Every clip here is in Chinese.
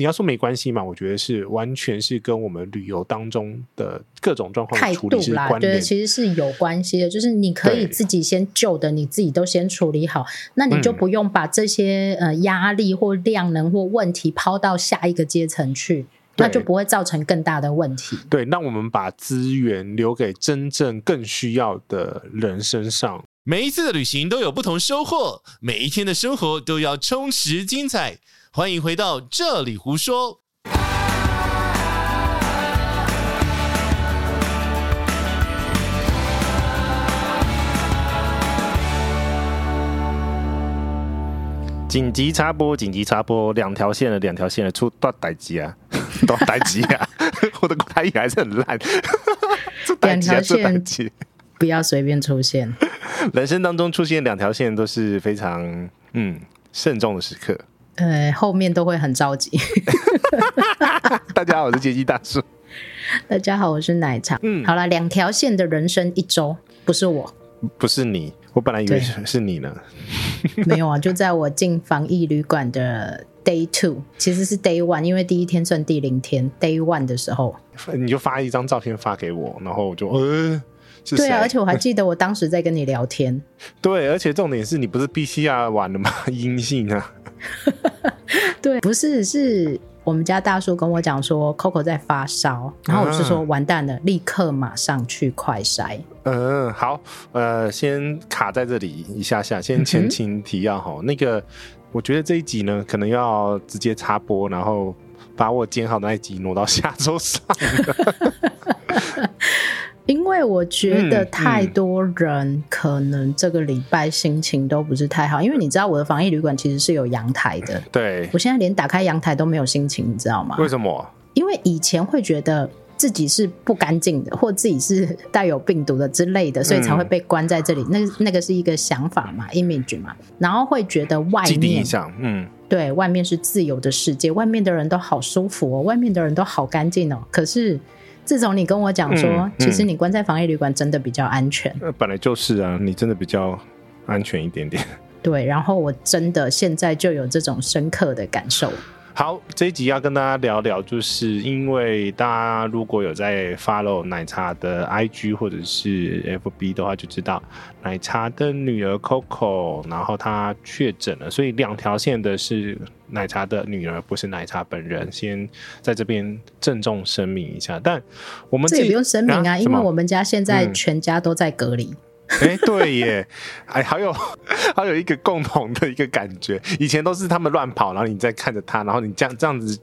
你要说没关系嘛？我觉得是完全是跟我们旅游当中的各种状况处理是关联，对，其实是有关系的。就是你可以自己先旧的，你自己都先处理好，那你就不用把这些呃压力或量能或问题抛到下一个阶层去。那就不会造成更大的问题。对，那我们把资源留给真正更需要的人身上。每一次的旅行都有不同收获，每一天的生活都要充实精彩。欢迎回到这里胡说。紧急插播！紧急插播！两条线的，两条线的出大代志啊！大代志啊！我的台语还是很烂。两条线不要随便出现。人生当中出现两条线都是非常嗯慎重的时刻。呃，后面都会很着急。大家好，我是杰基大叔。大家好，我是奶茶。嗯，好了，两条线的人生一周，不是我，不是你。我本来以为是是你呢，没有啊，就在我进防疫旅馆的 day two，其实是 day one，因为第一天算第零天，day one 的时候，你就发一张照片发给我，然后我就呃，对啊，而且我还记得我当时在跟你聊天，对，而且重点是你不是 B C R 完了吗？阴性啊，对，不是是。我们家大叔跟我讲说，Coco 在发烧，然后我是说完蛋了，立刻马上去快筛。嗯，好，呃，先卡在这里一下下，先前情提要哈。那个，我觉得这一集呢，可能要直接插播，然后把我剪好的那一集挪到下周上。因为我觉得太多人可能这个礼拜心情都不是太好，嗯嗯、因为你知道我的防疫旅馆其实是有阳台的。对，我现在连打开阳台都没有心情，你知道吗？为什么？因为以前会觉得自己是不干净的，或自己是带有病毒的之类的，所以才会被关在这里。嗯、那那个是一个想法嘛，image 嘛，然后会觉得外面，嗯，对，外面是自由的世界，外面的人都好舒服哦，外面的人都好干净哦，可是。自从你跟我讲说，嗯嗯、其实你关在防疫旅馆真的比较安全。那本来就是啊，你真的比较安全一点点。对，然后我真的现在就有这种深刻的感受。好，这一集要跟大家聊聊，就是因为大家如果有在 follow 奶茶的 IG 或者是 FB 的话，就知道奶茶的女儿 Coco，然后她确诊了，所以两条线的是奶茶的女儿，不是奶茶本人。先在这边郑重声明一下，但我们这也不用声明啊，啊因为我们家现在全家都在隔离。嗯 哎，对耶，哎，还有 还有一个共同的一个感觉，以前都是他们乱跑，然后你在看着他，然后你这样这样子，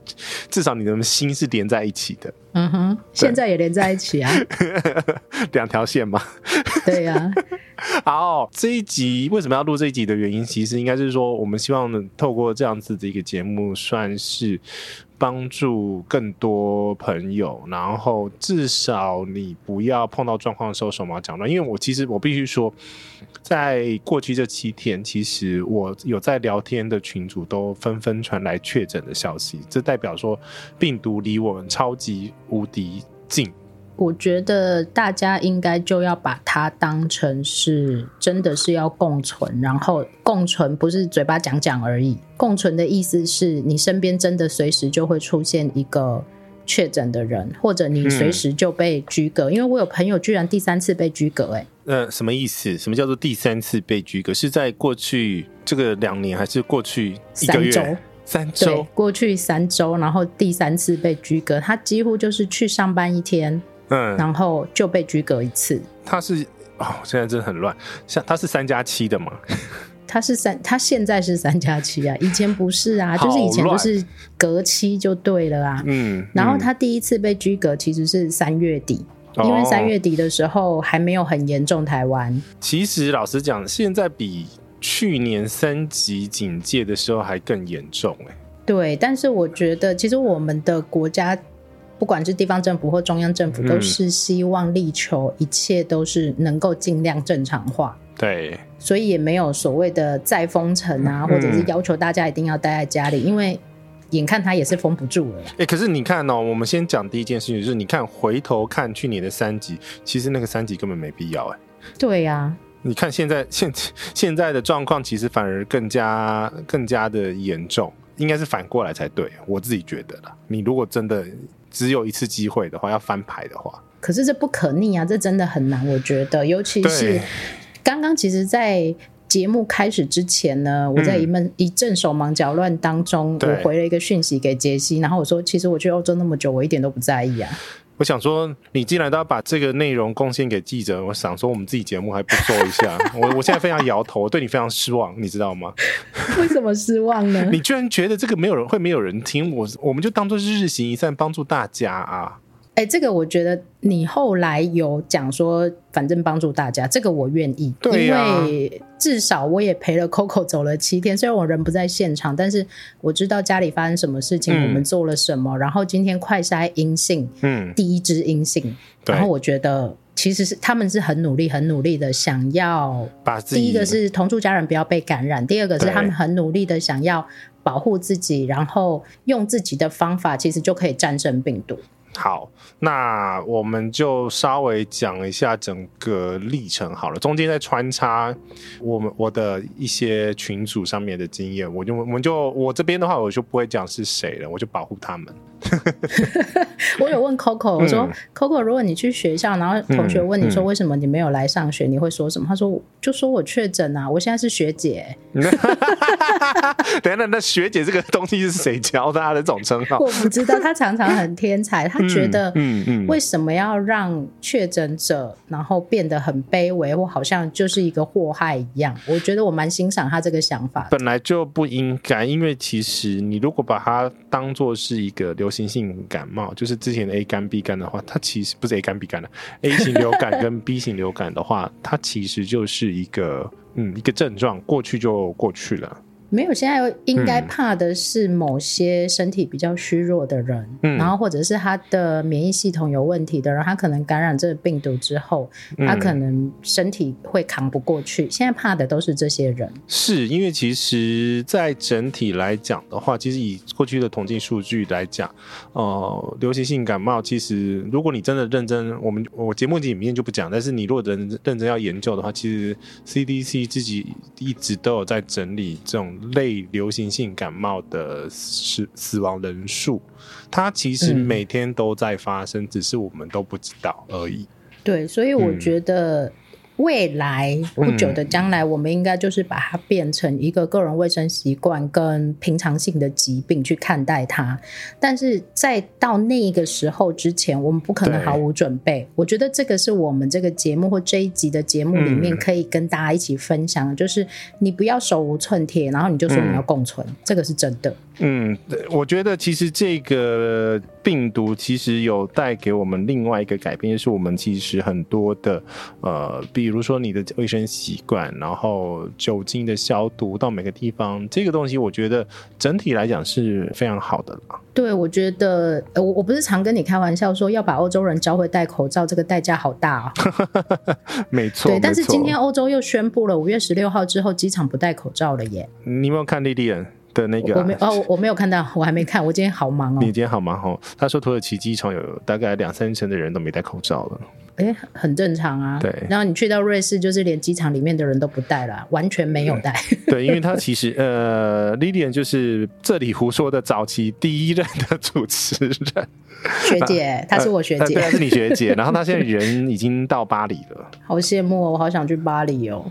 至少你的心是连在一起的。嗯哼，对现在也连在一起啊，两条线嘛。对呀、啊。好，这一集为什么要录这一集的原因，其实应该是说，我们希望透过这样子的一个节目，算是。帮助更多朋友，然后至少你不要碰到状况的时候手忙脚乱。因为我其实我必须说，在过去这七天，其实我有在聊天的群主都纷纷传来确诊的消息，这代表说病毒离我们超级无敌近。我觉得大家应该就要把它当成是真的是要共存，然后共存不是嘴巴讲讲而已。共存的意思是你身边真的随时就会出现一个确诊的人，或者你随时就被居隔。嗯、因为我有朋友居然第三次被居隔、欸，哎，呃，什么意思？什么叫做第三次被居隔？是在过去这个两年，还是过去一个月？三周，过去三周，然后第三次被居隔，他几乎就是去上班一天。嗯，然后就被居隔一次。他是哦，现在真的很乱。像他是三加七的嘛？他是三，他现在是三加七啊，以前不是啊，就是以前就是隔七就对了啊。嗯，然后他第一次被居隔其实是三月底，嗯、因为三月底的时候还没有很严重。台湾、哦、其实老实讲，现在比去年三级警戒的时候还更严重哎。对，但是我觉得其实我们的国家。不管是地方政府或中央政府，都是希望力求一切都是能够尽量正常化。对，所以也没有所谓的再封城啊，或者是要求大家一定要待在家里，因为眼看他也是封不住了。哎，可是你看哦，我们先讲第一件事情，就是你看回头看去年的三级，其实那个三级根本没必要哎。对呀，你看现在 现现在的状况，其实反而更加更加的严重。应该是反过来才对，我自己觉得啦。你如果真的只有一次机会的话，要翻牌的话，可是这不可逆啊，这真的很难，我觉得，尤其是刚刚其实，在。节目开始之前呢，我在一闷、嗯、一阵手忙脚乱当中，我回了一个讯息给杰西，然后我说：“其实我去欧洲那么久，我一点都不在意啊。”我想说，你既然都要把这个内容贡献给记者，我想说，我们自己节目还不做一下？我我现在非常摇头，我对你非常失望，你知道吗？为什么失望呢？你居然觉得这个没有人会没有人听我，我们就当做是日行一善，帮助大家啊。哎，这个我觉得你后来有讲说，反正帮助大家，这个我愿意，对啊，因为至少我也陪了 Coco 走了七天，虽然我人不在现场，但是我知道家里发生什么事情，嗯、我们做了什么，然后今天快筛阴性，嗯，第一支阴性，然后我觉得其实是他们是很努力、很努力的想要把自己，第一个是同住家人不要被感染，第二个是他们很努力的想要保护自己，然后用自己的方法，其实就可以战胜病毒。好，那我们就稍微讲一下整个历程好了，中间再穿插我们我的一些群组上面的经验，我就我们就我这边的话，我就不会讲是谁了，我就保护他们。我有问 Coco，我说、嗯、Coco，如果你去学校，然后同学问你说为什么你没有来上学，嗯嗯、你会说什么？他说就说我确诊啊，我现在是学姐。等等，那学姐这个东西是谁教他的这种称号？我不知道，她常常很天才，她觉得嗯嗯，为什么要让确诊者然后变得很卑微，或好像就是一个祸害一样？我觉得我蛮欣赏她这个想法。本来就不应该，因为其实你如果把它当做是一个流。流行性感冒就是之前的 A 肝 B 肝的话，它其实不是 A 肝 B 肝的 A 型流感跟 B 型流感的话，它其实就是一个嗯一个症状，过去就过去了。没有，现在应该怕的是某些身体比较虚弱的人，嗯，然后或者是他的免疫系统有问题的人，他可能感染这个病毒之后，他可能身体会扛不过去。现在怕的都是这些人，是因为其实，在整体来讲的话，其实以过去的统计数据来讲，呃，流行性感冒其实，如果你真的认真，我们我节目里面就不讲，但是你如果认认真要研究的话，其实 CDC 自己一直都有在整理这种。类流行性感冒的死死亡人数，它其实每天都在发生，嗯，只是我们都不知道而已。对，所以我觉得。嗯未来不久的将来，我们应该就是把它变成一个个人卫生习惯跟平常性的疾病去看待它。但是在到那个时候之前，我们不可能毫无准备。我觉得这个是我们这个节目或这一集的节目里面可以跟大家一起分享的，就是你不要手无寸铁，然后你就说你要共存，这个是真的。嗯，我觉得其实这个病毒其实有带给我们另外一个改变，就是我们其实很多的呃，比如说你的卫生习惯，然后酒精的消毒到每个地方，这个东西我觉得整体来讲是非常好的了。对，我觉得我我不是常跟你开玩笑说要把欧洲人教会戴口罩，这个代价好大啊、哦。没错，对，但是今天欧洲又宣布了五月十六号之后机场不戴口罩了耶。你有没有看莉莉安？的那个、啊、我没哦，我没有看到，我还没看，我今天好忙哦。你今天好忙哦。他说土耳其机场有大概两三成的人都没戴口罩了。哎，很正常啊。对。然后你去到瑞士，就是连机场里面的人都不戴了，完全没有戴。嗯、对，因为他其实呃，Lilian 就是这里胡说的早期第一任的主持人。学姐，她是我学姐，对、呃，是你学姐。然后她现在人已经到巴黎了。好羡慕哦，我好想去巴黎哦。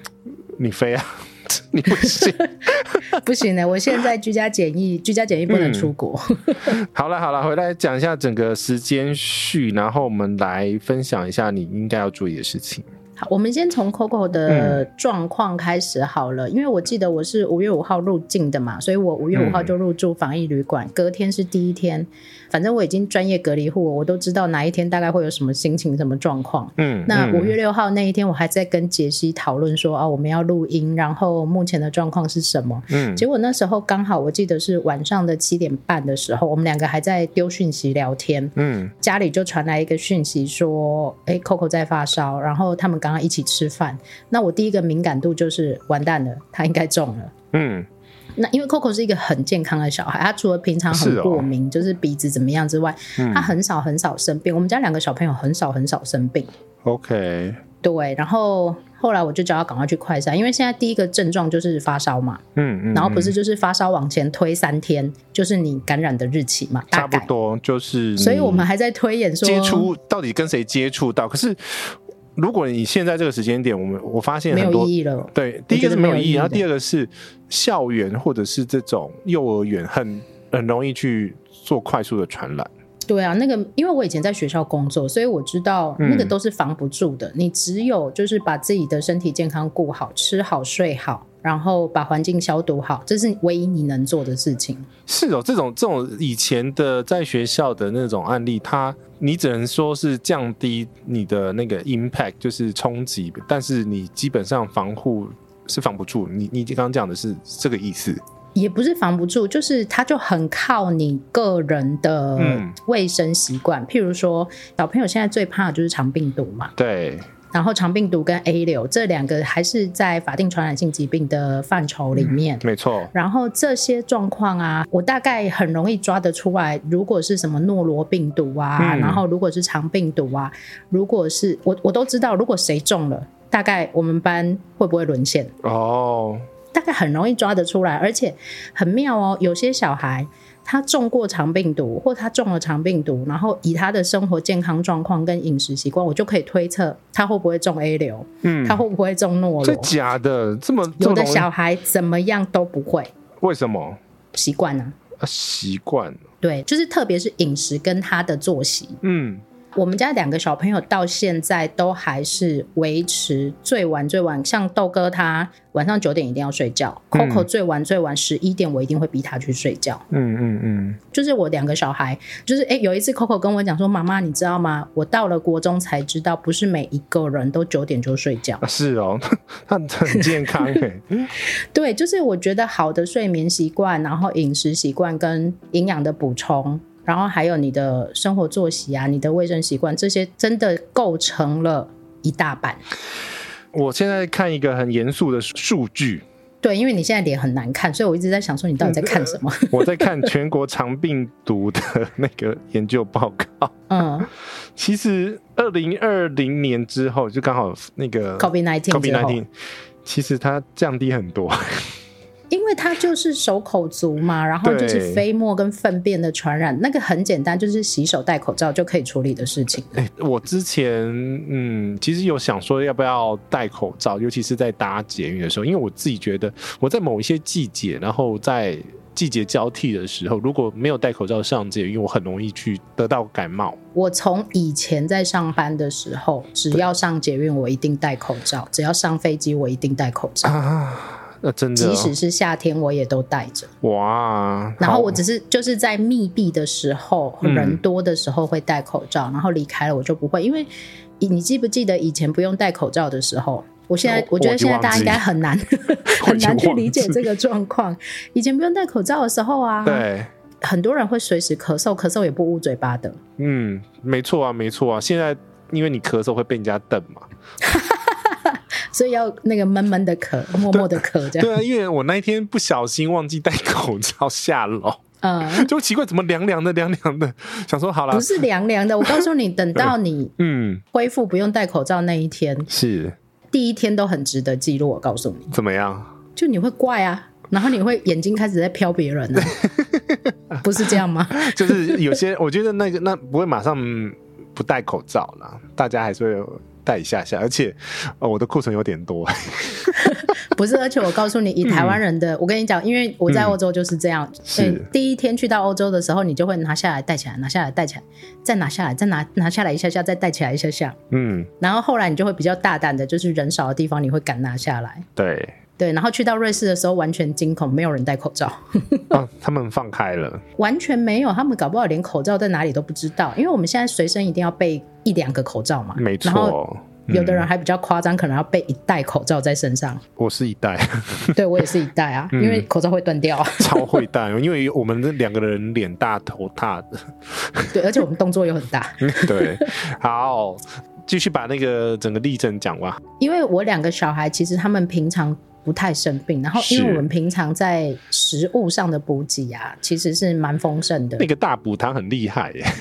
你飞啊？你不行，不行的。我现在居家检疫，居家检疫不能出国。嗯、好了好了，回来讲一下整个时间序，然后我们来分享一下你应该要注意的事情。好，我们先从 Coco 的状况开始好了，嗯，因为我记得我是五月五号入境的嘛，所以我五月五号就入住防疫旅馆，嗯，隔天是第一天。反正我已经专业隔离户，我都知道哪一天大概会有什么心情、什么状况。嗯，那五月六号那一天，我还在跟杰西讨论说啊，我们要录音，然后目前的状况是什么？嗯，结果那时候刚好我记得是晚上的七点半的时候，我们两个还在丢讯息聊天。嗯，家里就传来一个讯息说，哎，Coco 在发烧，然后他们刚刚一起吃饭。那我第一个敏感度就是完蛋了，他应该中了。嗯。那因为 Coco 是一个很健康的小孩，他除了平常很过敏，是哦、就是鼻子怎么样之外，嗯、他很少很少生病。我们家两个小朋友很少很少生病。OK，对，然后后来我就叫他赶快去快筛，因为现在第一个症状就是发烧嘛，嗯嗯，然后不是就是发烧往前推三天，就是你感染的日期嘛，大概差不多就是。所以我们还在推演说接触到底跟谁接触到，可是如果你现在这个时间点，我们我发现很多没有意义了。对，第一个是没有意义，义，然后第二个是校园或者是这种幼儿园很很容易去做快速的传染。对啊，那个因为我以前在学校工作，所以我知道那个都是防不住的。嗯、你只有就是把自己的身体健康顾好，吃好睡好，然后把环境消毒好，这是唯一你能做的事情。是哦，这种这种以前的在学校的那种案例，它你只能说是降低你的那个 impact，就是冲击，但是你基本上防护是防不住。你你刚刚讲的是这个意思。也不是防不住，就是它就很靠你个人的卫生习惯。嗯、譬如说，小朋友现在最怕的就是肠病毒嘛。对。然后肠病毒跟 A 流这两个还是在法定传染性疾病的范畴里面。嗯、没错。然后这些状况啊，我大概很容易抓得出来。如果是什么诺罗病毒啊，嗯、然后如果是肠病毒啊，如果是我我都知道，如果谁中了，大概我们班会不会沦陷？哦。大概很容易抓得出来，而且很妙哦。有些小孩他中过肠病毒，或他中了肠病毒，然后以他的生活健康状况跟饮食习惯，我就可以推测他会不会中 A 流，嗯，他会不会中诺罗？这假的，这么，这么有的小孩怎么样都不会，为什么？习惯呢？啊，习惯。对，就是特别是饮食跟他的作息，嗯。我们家两个小朋友到现在都还是维持最晚最晚，像豆哥他晚上九点一定要睡觉，嗯，Coco 最晚最晚十一点，我一定会逼他去睡觉。嗯嗯嗯，就是我两个小孩，就是哎，有一次 Coco 跟我讲说：“妈妈，你知道吗？我到了国中才知道，不是每一个人都九点就睡觉。”是哦，他很健康哎。对，就是我觉得好的睡眠习惯，然后饮食习惯跟营养的补充。然后还有你的生活作息啊，你的卫生习惯，这些真的构成了一大半。我现在看一个很严肃的数据，对，因为你现在脸很难看，所以我一直在想说，你到底在看什么？我在看全国肠病毒的那个研究报告。嗯，其实二零二零年之后，就刚好那个 COVID nineteen COVID nineteen，其实它降低很多。因为它就是手口足嘛，然后就是飞沫跟粪便的传染，那个很简单，就是洗手戴口罩就可以处理的事情。欸，我之前嗯，其实有想说要不要戴口罩，尤其是在搭捷运的时候，因为我自己觉得我在某一些季节，然后在季节交替的时候，如果没有戴口罩上捷运，因为我很容易去得到感冒。我从以前在上班的时候，只要上捷运，我一定戴口罩；只要上飞机，我一定戴口罩。啊那真的，即使是夏天，我也都带着。哇！然后我只是就是在密闭的时候，人多的时候会戴口罩，嗯、然后离开了我就不会。因为你记不记得以前不用戴口罩的时候？我现在我觉得现在大家应该很难 很难去理解这个状况。以前不用戴口罩的时候啊，对，很多人会随时咳嗽，咳嗽也不捂嘴巴的。嗯，没错啊，没错啊。现在因为你咳嗽会被人家瞪嘛。所以要那个闷闷的咳，默默的咳，这样。对啊，因为我那一天不小心忘记戴口罩下楼，嗯，就奇怪怎么凉凉的凉凉的，想说好了，不是凉凉的。我告诉你，等到你嗯恢复不用戴口罩那一天，是第一天都很值得记录。我告诉你，怎么样？就你会怪啊，然后你会眼睛开始在瞟别人呢、啊，不是这样吗？就是有些我觉得那个那不会马上不戴口罩了，大家还是会。带一下下，而且，哦、我的库存有点多。不是，而且我告诉你，以台湾人的，嗯、我跟你讲，因为我在欧洲就是这样。嗯、是第一天去到欧洲的时候，你就会拿下来带起来，拿下来带起来，再拿下来，再拿拿下来一下下，再带起来一下下。嗯，然后后来你就会比较大胆的，就是人少的地方，你会敢拿下来。对。对，然后去到瑞士的时候，完全惊恐，没有人戴口罩。啊，他们放开了，完全没有，他们搞不好连口罩在哪里都不知道，因为我们现在随身一定要备一两个口罩嘛。没错，然后有的人还比较夸张，嗯、可能要备一袋口罩在身上。我是一袋，对我也是一袋啊，嗯、因为口罩会断掉。超会戴，因为我们这两个人脸大头大的。对，而且我们动作又很大。对，好，继续把那个整个例证讲完。因为我两个小孩，其实他们平常。不太生病。然后，因为我们平常在食物上的补给啊，其实是蛮丰盛的。那个大补汤很厉害耶。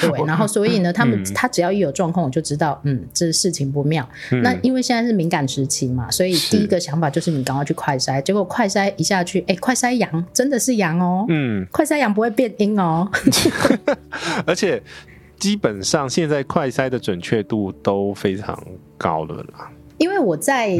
对，然后所以呢，他们、嗯、他只要一有状况，我就知道，嗯，这事情不妙。嗯、那因为现在是敏感时期嘛，所以第一个想法就是你赶快去快筛。结果快筛一下去，哎，快筛阳，真的是阳哦。嗯，快筛阳不会变阴哦。而且基本上现在快筛的准确度都非常高了啦。因为我在。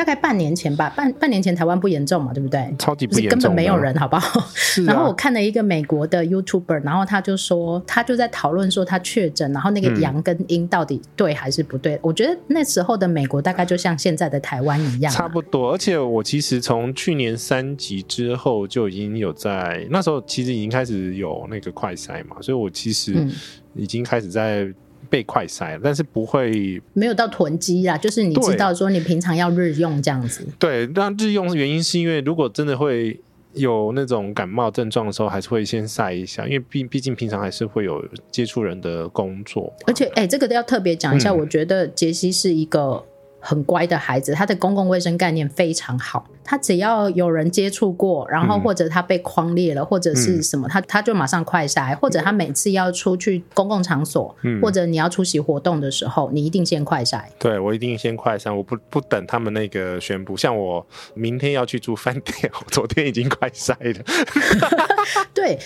嗯大概半年前吧，半半年前台湾不严重嘛，对不对？超级不严重，根本没有人，好不好？是啊。然后我看了一个美国的 YouTuber，然后他就说，他就在讨论说他确诊，然后那个阳跟阴到底对还是不对？嗯。我觉得那时候的美国大概就像现在的台湾一样，差不多。而且我其实从去年三级之后就已经有在，那时候其实已经开始有那个快筛嘛，所以我其实已经开始在。被快筛，但是不会没有到囤积啦，就是你知道说你平常要日用这样子。对，那日用的原因是因为如果真的会有那种感冒症状的时候，还是会先晒一下，因为毕毕竟平常还是会有接触人的工作。而且，哎、欸，这个都要特别讲一下，嗯，我觉得杰西是一个。很乖的孩子，他的公共卫生概念非常好。他只要有人接触过，然后或者他被框裂了，嗯、或者是什么，他他就马上快筛。或者他每次要出去公共场所，嗯、或者你要出席活动的时候，你一定先快筛。对，我一定先快筛，我不不等他们那个宣布。像我明天要去住饭店，我昨天已经快筛了。对，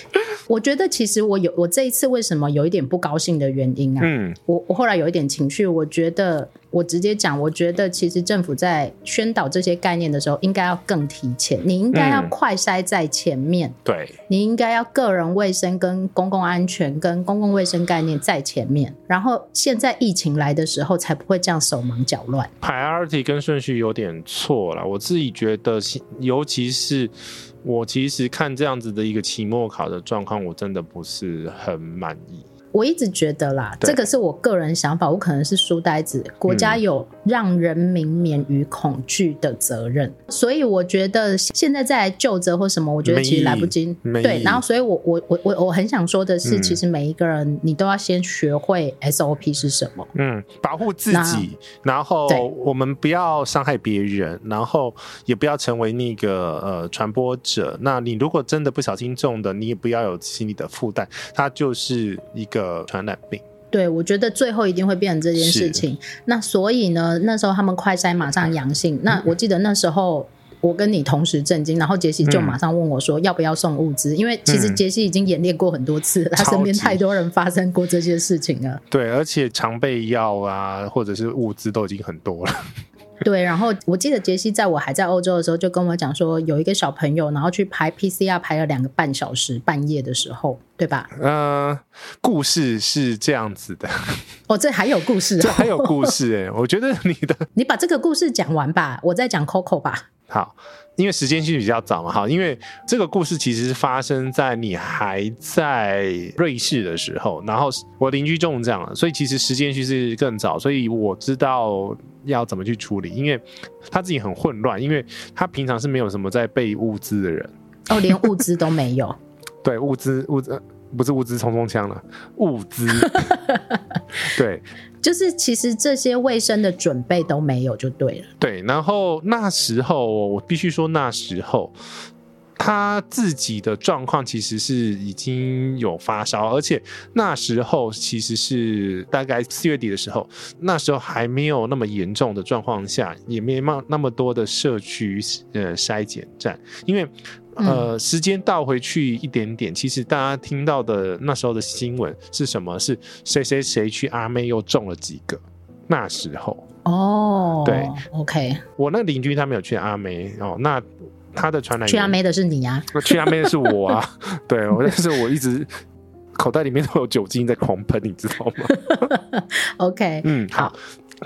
我觉得其实我有我这一次为什么有一点不高兴的原因啊？嗯，我我后来有一点情绪，我觉得。我直接讲，我觉得其实政府在宣导这些概念的时候，应该要更提前。你应该要快筛在前面，嗯、对，你应该要个人卫生跟公共安全跟公共卫生概念在前面。然后现在疫情来的时候，才不会这样手忙脚乱。Priority 跟顺序有点错了，我自己觉得，尤其是我其实看这样子的一个期末考的状况，我真的不是很满意。我一直觉得啦，这个是我个人想法，我可能是书呆子。国家有让人民免于恐惧的责任，嗯，所以我觉得现在再来究责或什么，我觉得其实来不及。对，然后所以我我我我我很想说的是，嗯，其实每一个人你都要先学会 SOP 是什么。嗯，保护自己，然后我们不要伤害别人，然后也不要成为那个呃传播者。那你如果真的不小心中的，你也不要有心理的负担，它就是一个。呃，传染病，对，我觉得最后一定会变成这件事情。那所以呢，那时候他们快筛马上阳性。那我记得那时候我跟你同时震惊，然后杰西就马上问我说要不要送物资，嗯，因为其实杰西已经演练过很多次，他身边太多人发生过这些事情了。对，而且常备药啊，或者是物资都已经很多了。对，然后我记得杰西在我还在欧洲的时候就跟我讲说，有一个小朋友，然后去排 PCR 排了两个半小时，半夜的时候，对吧？嗯、呃，故事是这样子的。哦，这还有故事、哦，这还有故事哎！我觉得你的，你把这个故事讲完吧，我再讲 Coco 吧。好，因为时间其实比较早嘛，哈，因为这个故事其实是发生在你还在瑞士的时候，然后我邻居中奖了，所以其实时间其实更早，所以我知道要怎么去处理，因为他自己很混乱，因为他平常是没有什么在备物资的人，哦，连物资都没有，对，物资物资不是物资冲锋枪了，物资，对。就是其实这些卫生的准备都没有就对了。对，然后那时候我必须说，那时候他自己的状况其实是已经有发烧，而且那时候其实是大概四月底的时候，那时候还没有那么严重的状况下，也没那那么多的社区呃筛检站，因为。呃，时间倒回去一点点，其实大家听到的那时候的新闻是什么？是谁谁谁去阿妹又中了几个？那时候哦，对，OK，我那邻居他没有去阿妹哦，那他的传染去阿妹的是你啊？去阿妹的是我啊，对，我但是我一直口袋里面都有酒精在狂喷，你知道吗？OK，嗯，好。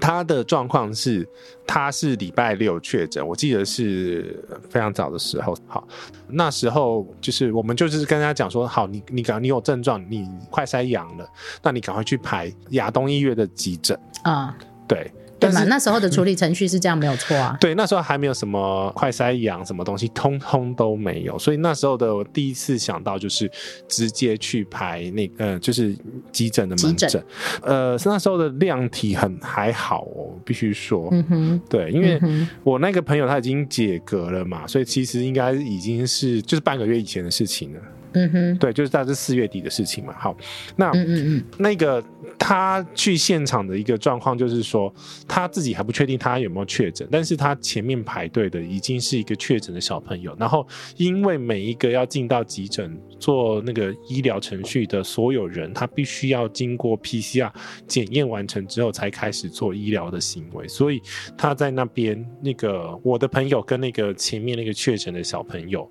他的状况是，他是礼拜六确诊，我记得是非常早的时候。好，那时候就是我们就是跟他讲说，好，你你赶你有症状，你快筛阳了，那你赶快去排亚东医院的急诊啊。对，对嘛？那时候的处理程序是这样，没有错啊。对，那时候还没有什么快筛阳什么东西，通通都没有。所以那时候的我第一次想到就是直接去排那个、呃，就是急诊的门诊。呃，那时候的量体很还好哦，必须说。嗯哼。对，因为我那个朋友他已经解隔了嘛，所以其实应该已经是就是半个月以前的事情了。嗯哼，对，就是大概是四月底的事情嘛。好，那嗯嗯嗯，那个他去现场的一个状况就是说，他自己还不确定他有没有确诊，但是他前面排队的已经是一个确诊的小朋友，然后因为每一个要进到急诊做那个医疗程序的所有人，他必须要经过 PCR 检验完成之后才开始做医疗的行为，所以他在那边那个我的朋友跟那个前面那个确诊的小朋友。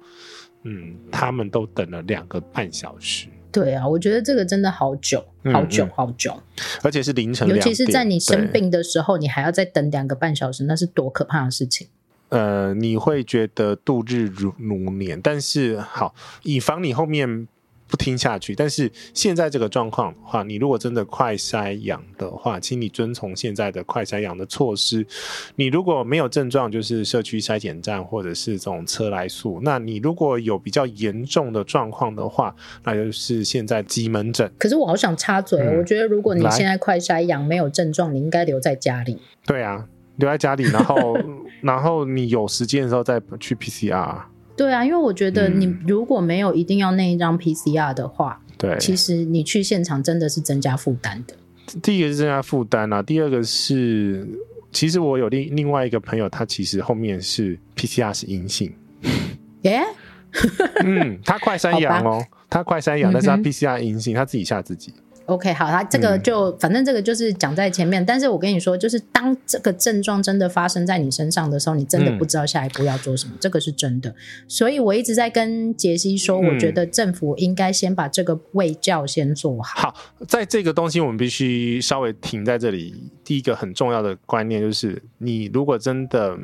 嗯，他们都等了两个半小时。对啊，我觉得这个真的好久，好久，嗯嗯好久，而且是凌晨，尤其是在你生病的时候，你还要再等两个半小时，那是多可怕的事情。呃，你会觉得度日如如年，但是好，以防你后面。不听下去，但是现在这个状况的话，你如果真的快筛阳的话，请你遵从现在的快筛阳的措施。你如果没有症状，就是社区筛检站或者是这种车来速。那你如果有比较严重的状况的话，那就是现在急门诊。可是我好想插嘴，嗯、我觉得如果你现在快筛阳没有症状，你应该留在家里。对啊，留在家里，然后然后你有时间的时候再去 PCR。对啊，因为我觉得你如果没有一定要那一张 PCR 的话，对、嗯，其实你去现场真的是增加负担的。第一个是增加负担啊，第二个是，其实我有另另外一个朋友，他其实后面是 PCR 是阴性。耶？嗯，他快三阳哦，他快三阳，但是他 PCR 阴性，他自己吓自己。OK，好，他这个就、嗯、反正这个就是讲在前面，但是我跟你说，就是当这个症状真的发生在你身上的时候，你真的不知道下一步要做什么，嗯、这个是真的。所以我一直在跟杰西说，我觉得政府应该先把这个卫教先做好。好，在这个东西我们必须稍微停在这里。第一个很重要的观念就是，你如果真的。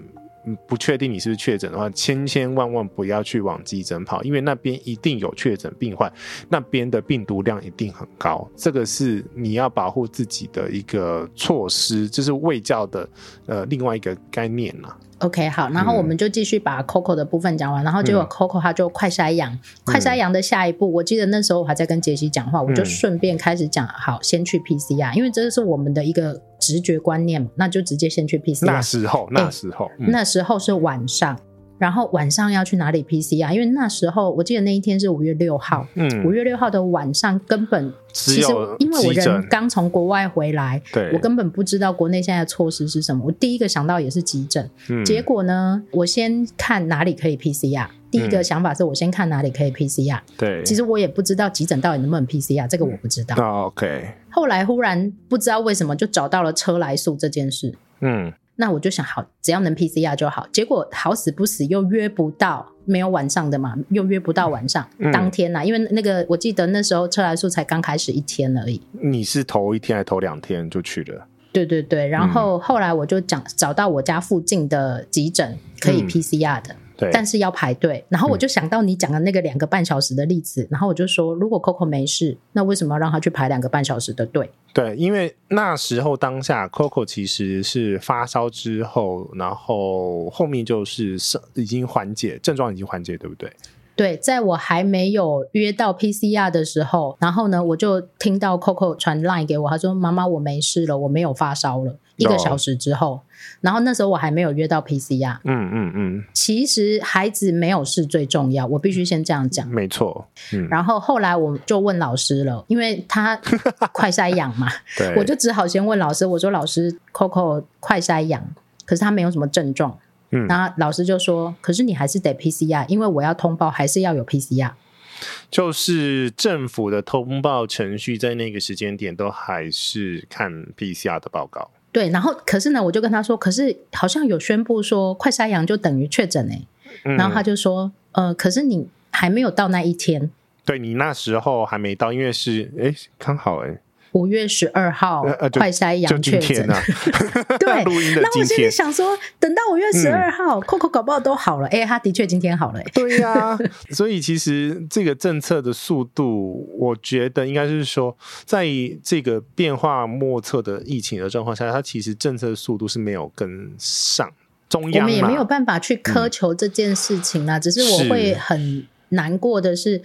不确定你是不是确诊的话，千千万万不要去往急诊跑，因为那边一定有确诊病患，那边的病毒量一定很高。这个是你要保护自己的一个措施，这、就是卫教的呃另外一个概念呐。OK，好，然后我们就继续把 Coco 的部分讲完，嗯、然后结果 Coco 他就快筛阳，嗯、快筛阳的下一步，我记得那时候我还在跟杰西讲话，我就顺便开始讲，好，先去 PCR，因为这是我们的一个直觉观念嘛，那就直接先去 PCR。那时候，那时候，嗯、那时候是晚上。然后晚上要去哪里 PCR？因为那时候我记得那一天是五月六号，嗯，五月六号的晚上根本其实因为我人刚从国外回来，对，我根本不知道国内现在的措施是什么。我第一个想到也是急诊，嗯，结果呢，我先看哪里可以 PCR。第一个想法是我先看哪里可以 PCR，对，其实我也不知道急诊到底能不能 PCR，这个我不知道。OK。后来忽然不知道为什么就找到了车来速这件事，嗯。那我就想，好，只要能 PCR 就好。结果好死不死又约不到，没有晚上的嘛，又约不到晚上、嗯、当天呐、啊。因为那个我记得那时候车来素才刚开始一天而已。你是头一天还头两天就去了？对对对，然后后来我就讲找到我家附近的急诊可以 PCR 的。嗯对但是要排队，然后我就想到你讲的那个两个半小时的例子，嗯、然后我就说，如果 Coco 没事，那为什么要让他去排两个半小时的队？对，因为那时候当下 Coco 其实是发烧之后，然后后面就是已经缓解，症状已经缓解，对不对？对，在我还没有约到 PCR 的时候，然后呢，我就听到 Coco 传 Line 给我，他说：“妈妈，我没事了，我没有发烧了。”一个小时之后，然后那时候我还没有约到 PCR。嗯嗯嗯。其实孩子没有事最重要，我必须先这样讲。没错。嗯。然后后来我就问老师了，因为他快筛阳嘛，对我就只好先问老师。我说：“老师，Coco 快筛阳，可是他没有什么症状。”嗯。然后老师就说：“可是你还是得 PCR，因为我要通报，还是要有 PCR。”就是政府的通报程序，在那个时间点都还是看 PCR 的报告。对，然后可是呢，我就跟他说，可是好像有宣布说快筛阳就等于确诊哎，嗯、然后他就说，呃，可是你还没有到那一天，对，你那时候还没到，因为是哎刚好哎，五月十二号快筛阳确诊，对，那我心里想说，等到五月十二号，Coco 搞不好都好了。哎、欸，他的确今天好了、欸。对呀、啊，所以其实这个政策的速度，我觉得应该是说，在这个变化莫测的疫情的状况下，它其实政策的速度是没有跟上。中央我们也没有办法去苛求这件事情啦，嗯、只是我会很难过的是。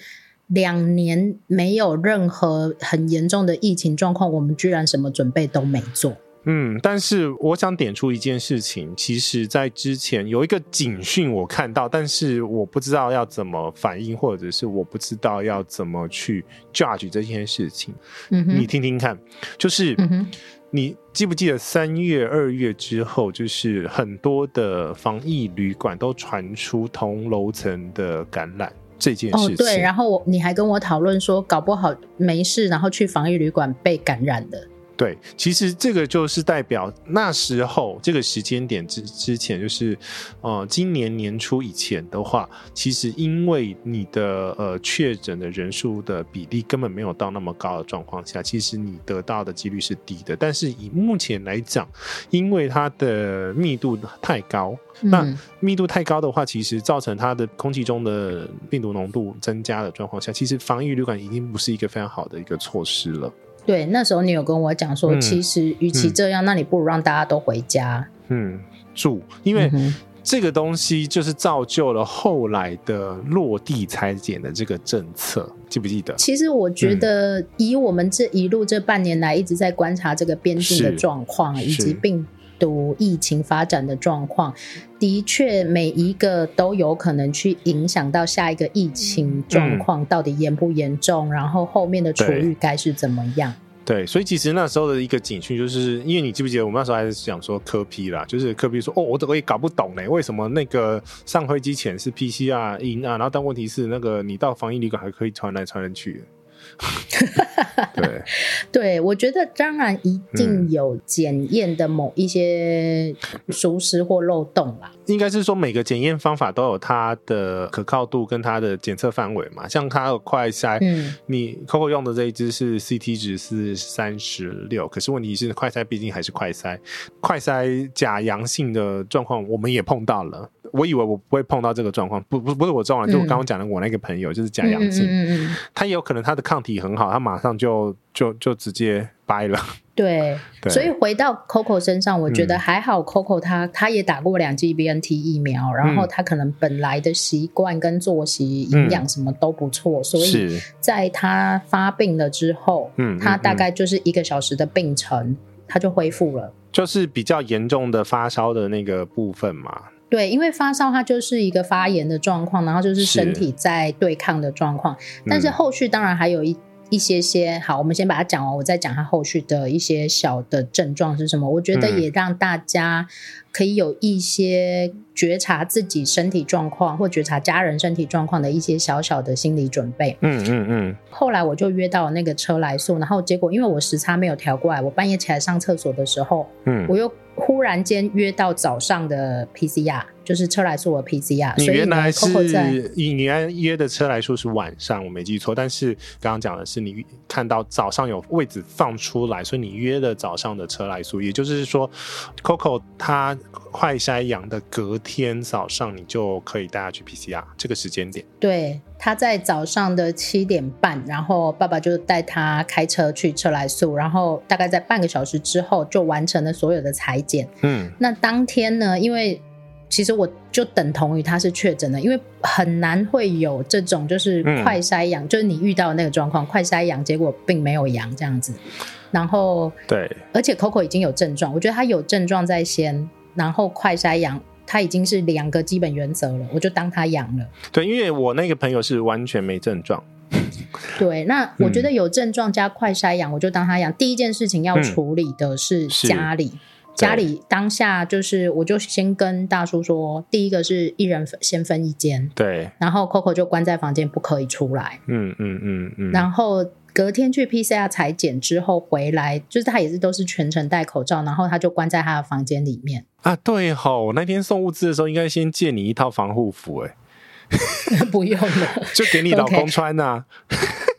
两年没有任何很严重的疫情状况，我们居然什么准备都没做。嗯，但是我想点出一件事情，其实，在之前有一个警讯我看到，但是我不知道要怎么反应，或者是我不知道要怎么去 judge 这件事情。嗯哼，你听听看，就是，嗯，你记不记得三月、二月之后，就是很多的防疫旅馆都传出同楼层的感染。这件事情，哦，对，然后我你还跟我讨论说，搞不好没事，然后去防疫旅馆被感染的。对，其实这个就是代表那时候这个时间点之之前，就是呃今年年初以前的话，其实因为你的呃确诊的人数的比例根本没有到那么高的状况下，其实你得到的几率是低的。但是以目前来讲，因为它的密度太高，嗯、那密度太高的话，其实造成它的空气中的病毒浓度增加的状况下，其实防疫旅馆已经不是一个非常好的一个措施了。对，那时候你有跟我讲说，嗯、其实与其这样，嗯、那你不如让大家都回家，嗯，住，因为这个东西就是造就了后来的落地裁剪的这个政策，记不记得？其实我觉得，以我们这一路这半年来一直在观察这个边境的状况，以及病。读疫情发展的状况，的确每一个都有可能去影响到下一个疫情状况到底严不严重，嗯、然后后面的处遇该是怎么样？对，所以其实那时候的一个警讯，就是因为你记不记得我们那时候还是讲说科批啦，就是科批说哦，我怎么也搞不懂呢？为什么那个上飞机前是 PCR 阴啊，然后但问题是那个你到防疫旅馆还可以传来传人去。对，对，我觉得当然一定有检验的某一些疏失或漏洞啦。应该是说每个检验方法都有它的可靠度跟它的检测范围嘛。像它的快筛，嗯，你 Coco 用的这一支是 CT 值是三十六，可是问题是快筛毕竟还是快筛，快筛假阳性的状况我们也碰到了。我以为我不会碰到这个状况，不不不是我中了，就我刚刚讲的我那个朋友就是假阳性，嗯嗯嗯，他也有可能他的抗体很好，他马上就就就直接掰了。对，对。所以回到 Coco 身上，我觉得还好，Coco 他他也打过两剂 BNT 疫苗，然后他可能本来的习惯跟作息、营养什么都不错，所以在他发病了之后，嗯，他大概就是一个小时的病程，他就恢复了，就是比较严重的发烧的那个部分嘛。对，因为发烧它就是一个发炎的状况，然后就是身体在对抗的状况。是但是后续当然还有一一些些，好，我们先把它讲完，我再讲它后续的一些小的症状是什么。我觉得也让大家可以有一些觉察自己身体状况，或觉察家人身体状况的一些小小的心理准备。嗯嗯嗯。后来我就约到那个车来送，然后结果因为我时差没有调过来，我半夜起来上厕所的时候，嗯，我又。忽然间约到早上的 PCR，就是车来素的 PCR。你原来是你你约的车来说是晚上，我没记错。但是刚刚讲的是你看到早上有位置放出来，所以你约了早上的车来素。也就是说，Coco 他快筛阳的隔天早上，你就可以带他去 PCR 这个时间点。对。他在早上的七点半，然后爸爸就带他开车去车来素，然后大概在半个小时之后就完成了所有的裁剪。嗯，那当天呢，因为其实我就等同于他是确诊的，因为很难会有这种就是快筛阳，嗯、就是你遇到的那个状况，快筛阳结果并没有阳这样子。然后对，而且 Coco 已经有症状，我觉得他有症状在先，然后快筛阳。他已经是两个基本原则了，我就当他阳了。对，因为我那个朋友是完全没症状。对，那我觉得有症状加快筛阳，我就当他阳。第一件事情要处理的是家里，嗯、家里当下就是，我就先跟大叔说，第一个是一人先分一间，对，然后 Coco 就关在房间，不可以出来。嗯嗯嗯嗯，然后。隔天去 PCR 裁剪之后回来，就是他也是都是全程戴口罩，然后他就关在他的房间里面啊。对吼，我那天送物资的时候，应该先借你一套防护服，哎，不用了，就给你老公穿呐、啊。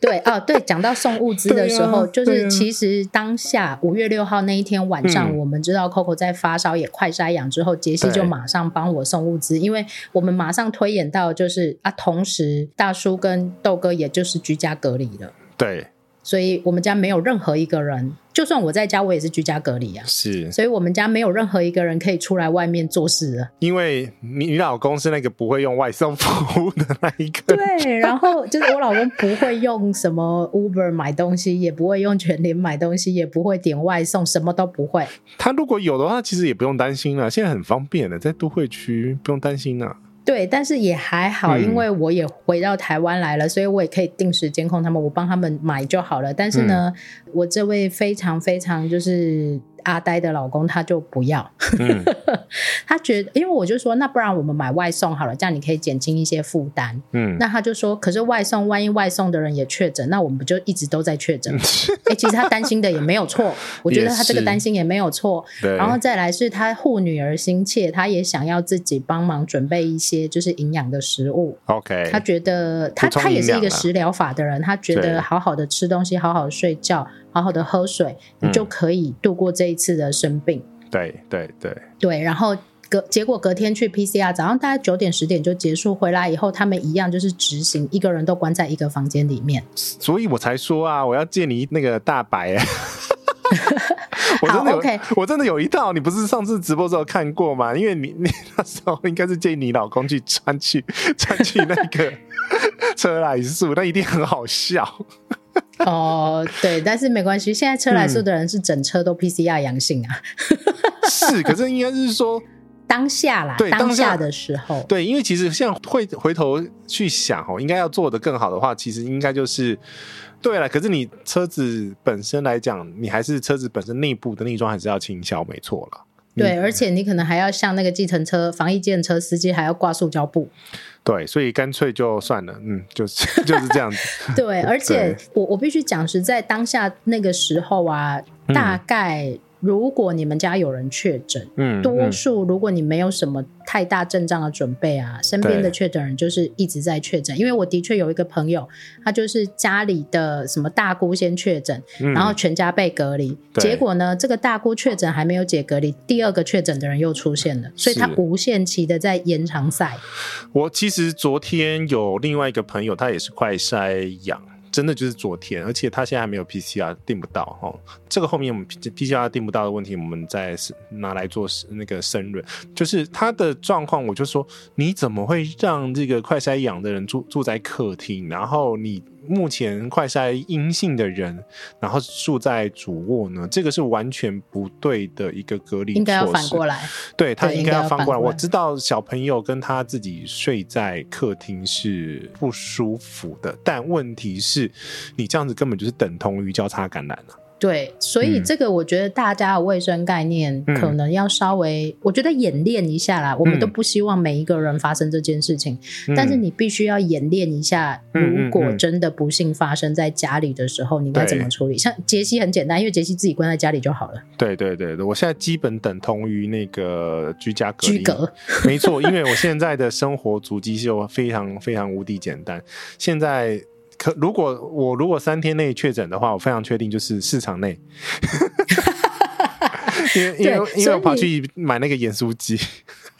对哦，对，讲到送物资的时候，啊、就是其实当下五月六号那一天晚上，嗯、我们知道 Coco 在发烧，也快筛阳之后，杰西就马上帮我送物资，因为我们马上推演到就是啊，同时大叔跟豆哥也就是居家隔离了。对。所以我们家没有任何一个人，就算我在家，我也是居家隔离啊。是，所以我们家没有任何一个人可以出来外面做事的。因为你你老公是那个不会用外送服务的那一个。对，然后就是我老公不会用什么 Uber 买东西，也不会用全联买东西，也不会点外送，什么都不会。他如果有的话，其实也不用担心了。现在很方便的，在都会区不用担心了。对，但是也还好，因为我也回到台湾来了，嗯、所以我也可以定时监控他们，我帮他们买就好了。但是呢，嗯、我这位非常非常就是。阿呆的老公他就不要，嗯、他觉得，因为我就说，那不然我们买外送好了，这样你可以减轻一些负担。嗯，那他就说，可是外送万一外送的人也确诊，那我们不就一直都在确诊？哎、欸，其实他担心的也没有错，我觉得他这个担心也没有错。然后再来是他护女儿心切，他也想要自己帮忙准备一些就是营养的食物。OK，他觉得他他也是一个食疗法的人，他觉得好好的吃东西，好好的睡觉。好好的喝水，你就可以度过这一次的生病。嗯、对对对对，然后隔结果隔天去 PCR，早上大概九点十点就结束，回来以后他们一样就是执行，一个人都关在一个房间里面。所以我才说啊，我要借你那个大白。我真的有，okay、我真的有一套。你不是上次直播时候看过吗？因为你 你那时候应该是建议你老公去穿去穿去那个车来素，那一定很好笑。哦，对，但是没关系。现在车来素的人是整车都 PCR 阳性啊。嗯、是，可是应该是说 当下啦，对，当下的时候，对，因为其实现在会回头去想哦，应该要做的更好的话，其实应该就是对了。可是你车子本身来讲，你还是车子本身内部的内装还是要清消，没错了。对，而且你可能还要像那个计程车、防疫计程车司机还要挂塑胶布。对，所以干脆就算了，嗯，就是 就是这样子。对，而且我我必须讲实在，当下那个时候啊，大概、嗯。如果你们家有人确诊，嗯，多数如果你没有什么太大阵仗的准备啊，身边的确诊人就是一直在确诊。因为我的确有一个朋友，他就是家里的什么大姑先确诊，嗯，然后全家被隔离，结果呢，这个大姑确诊还没有解隔离，第二个确诊的人又出现了，所以他无限期的在延长赛。我其实昨天有另外一个朋友，他也是快筛阳。真的就是昨天，而且他现在还没有 PCR 订不到哦。这个后面我们 PCR 订不到的问题，我们再拿来做那个申论。就是他的状况，我就说你怎么会让这个快筛阳的人住住在客厅，然后你。目前快筛阴性的人，然后住在主卧呢，这个是完全不对的一个隔离措施。应该要反过来，对，他应该要反过来。我知道小朋友跟他自己睡在客厅是不舒服的，但问题是，你这样子根本就是等同于交叉感染了。对，所以这个我觉得大家的卫生概念可能要稍微，嗯、我觉得演练一下啦。我们都不希望每一个人发生这件事情，嗯、但是你必须要演练一下，如果真的不幸发生在家里的时候，你该怎么处理？像杰西很简单，因为杰西自己关在家里就好了。对对对，我现在基本等同于那个居家隔离。居隔，没错，因为我现在的生活足迹就非常非常无敌简单。现在。可如果我如果三天内确诊的话，我非常确定就是市场内，因为因为因为我跑去买那个盐酥鸡。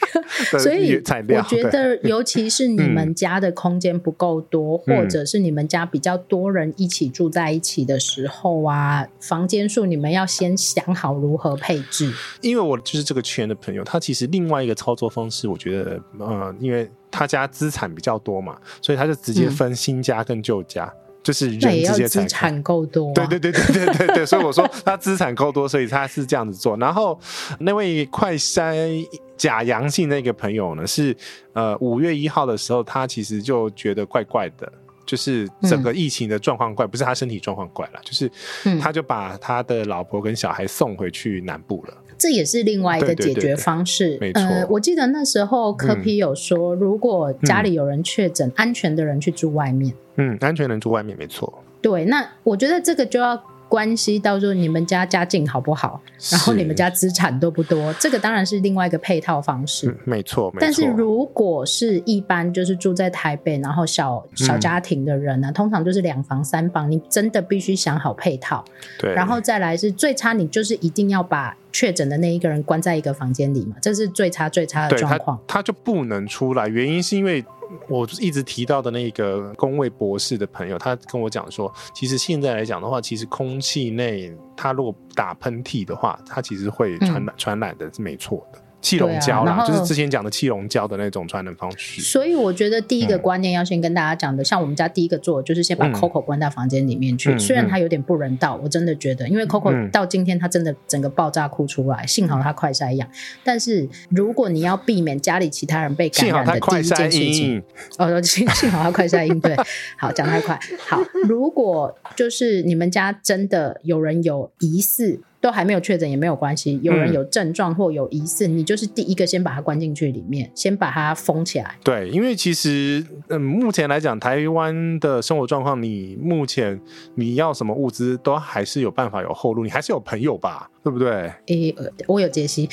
所以我觉得，尤其是你们家的空间不够多，嗯、或者是你们家比较多人一起住在一起的时候啊，房间数你们要先想好如何配置。因为我就是这个圈的朋友，他其实另外一个操作方式，我觉得，呃，因为他家资产比较多嘛，所以他就直接分新家跟旧家。嗯就是人直接资产够多，对对对对对对对，所以我说他资产够多，所以他是这样子做。然后那位快筛假阳性那个朋友呢，是呃五月一号的时候，他其实就觉得怪怪的，就是整个疫情的状况怪，不是他身体状况怪了，就是他就把他的老婆跟小孩送回去南部了。这也是另外一个解决方式。对对对对没错，呃，我记得那时候柯皮有说，如果家里有人确诊，嗯、安全的人去住外面。嗯，安全人住外面没错。对，那我觉得这个就要关系到说你们家家境好不好，然后你们家资产多不多，这个当然是另外一个配套方式。嗯、没错，没错。但是如果是一般就是住在台北，然后小小家庭的人呢、啊嗯，通常就是两房三房，你真的必须想好配套。对。然后再来是最差，你就是一定要把确诊的那一个人关在一个房间里嘛，这是最差最差的状况。他，他就不能出来，原因是因为。我一直提到的那个工位博士的朋友，他跟我讲说，其实现在来讲的话，其实空气内他如果打喷嚏的话，他其实会传染传染的是没错的。气溶胶啦、啊，就是之前讲的气溶胶的那种传染方式。所以我觉得第一个观念要先跟大家讲的、嗯，像我们家第一个做的就是先把 Coco 关到房间里面去、嗯。虽然它有点不人道，我真的觉得，因为 Coco 到今天它真的整个爆炸哭出来，嗯、幸好它快筛阳。但是如果你要避免家里其他人被感染的第一件事情，哦，幸幸好它快筛阴，对，好讲太快。好，如果就是你们家真的有人有疑似。都还没有确诊也没有关系，有人有症状或有疑似、嗯，你就是第一个先把它关进去里面，先把它封起来。对，因为其实嗯，目前来讲，台湾的生活状况，你目前你要什么物资都还是有办法有后路，你还是有朋友吧，对不对？诶、欸，我有杰西，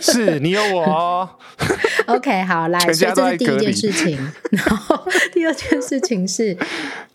是你有我、哦。OK，好，来，所以这是第一件事情，然后第二件事情是。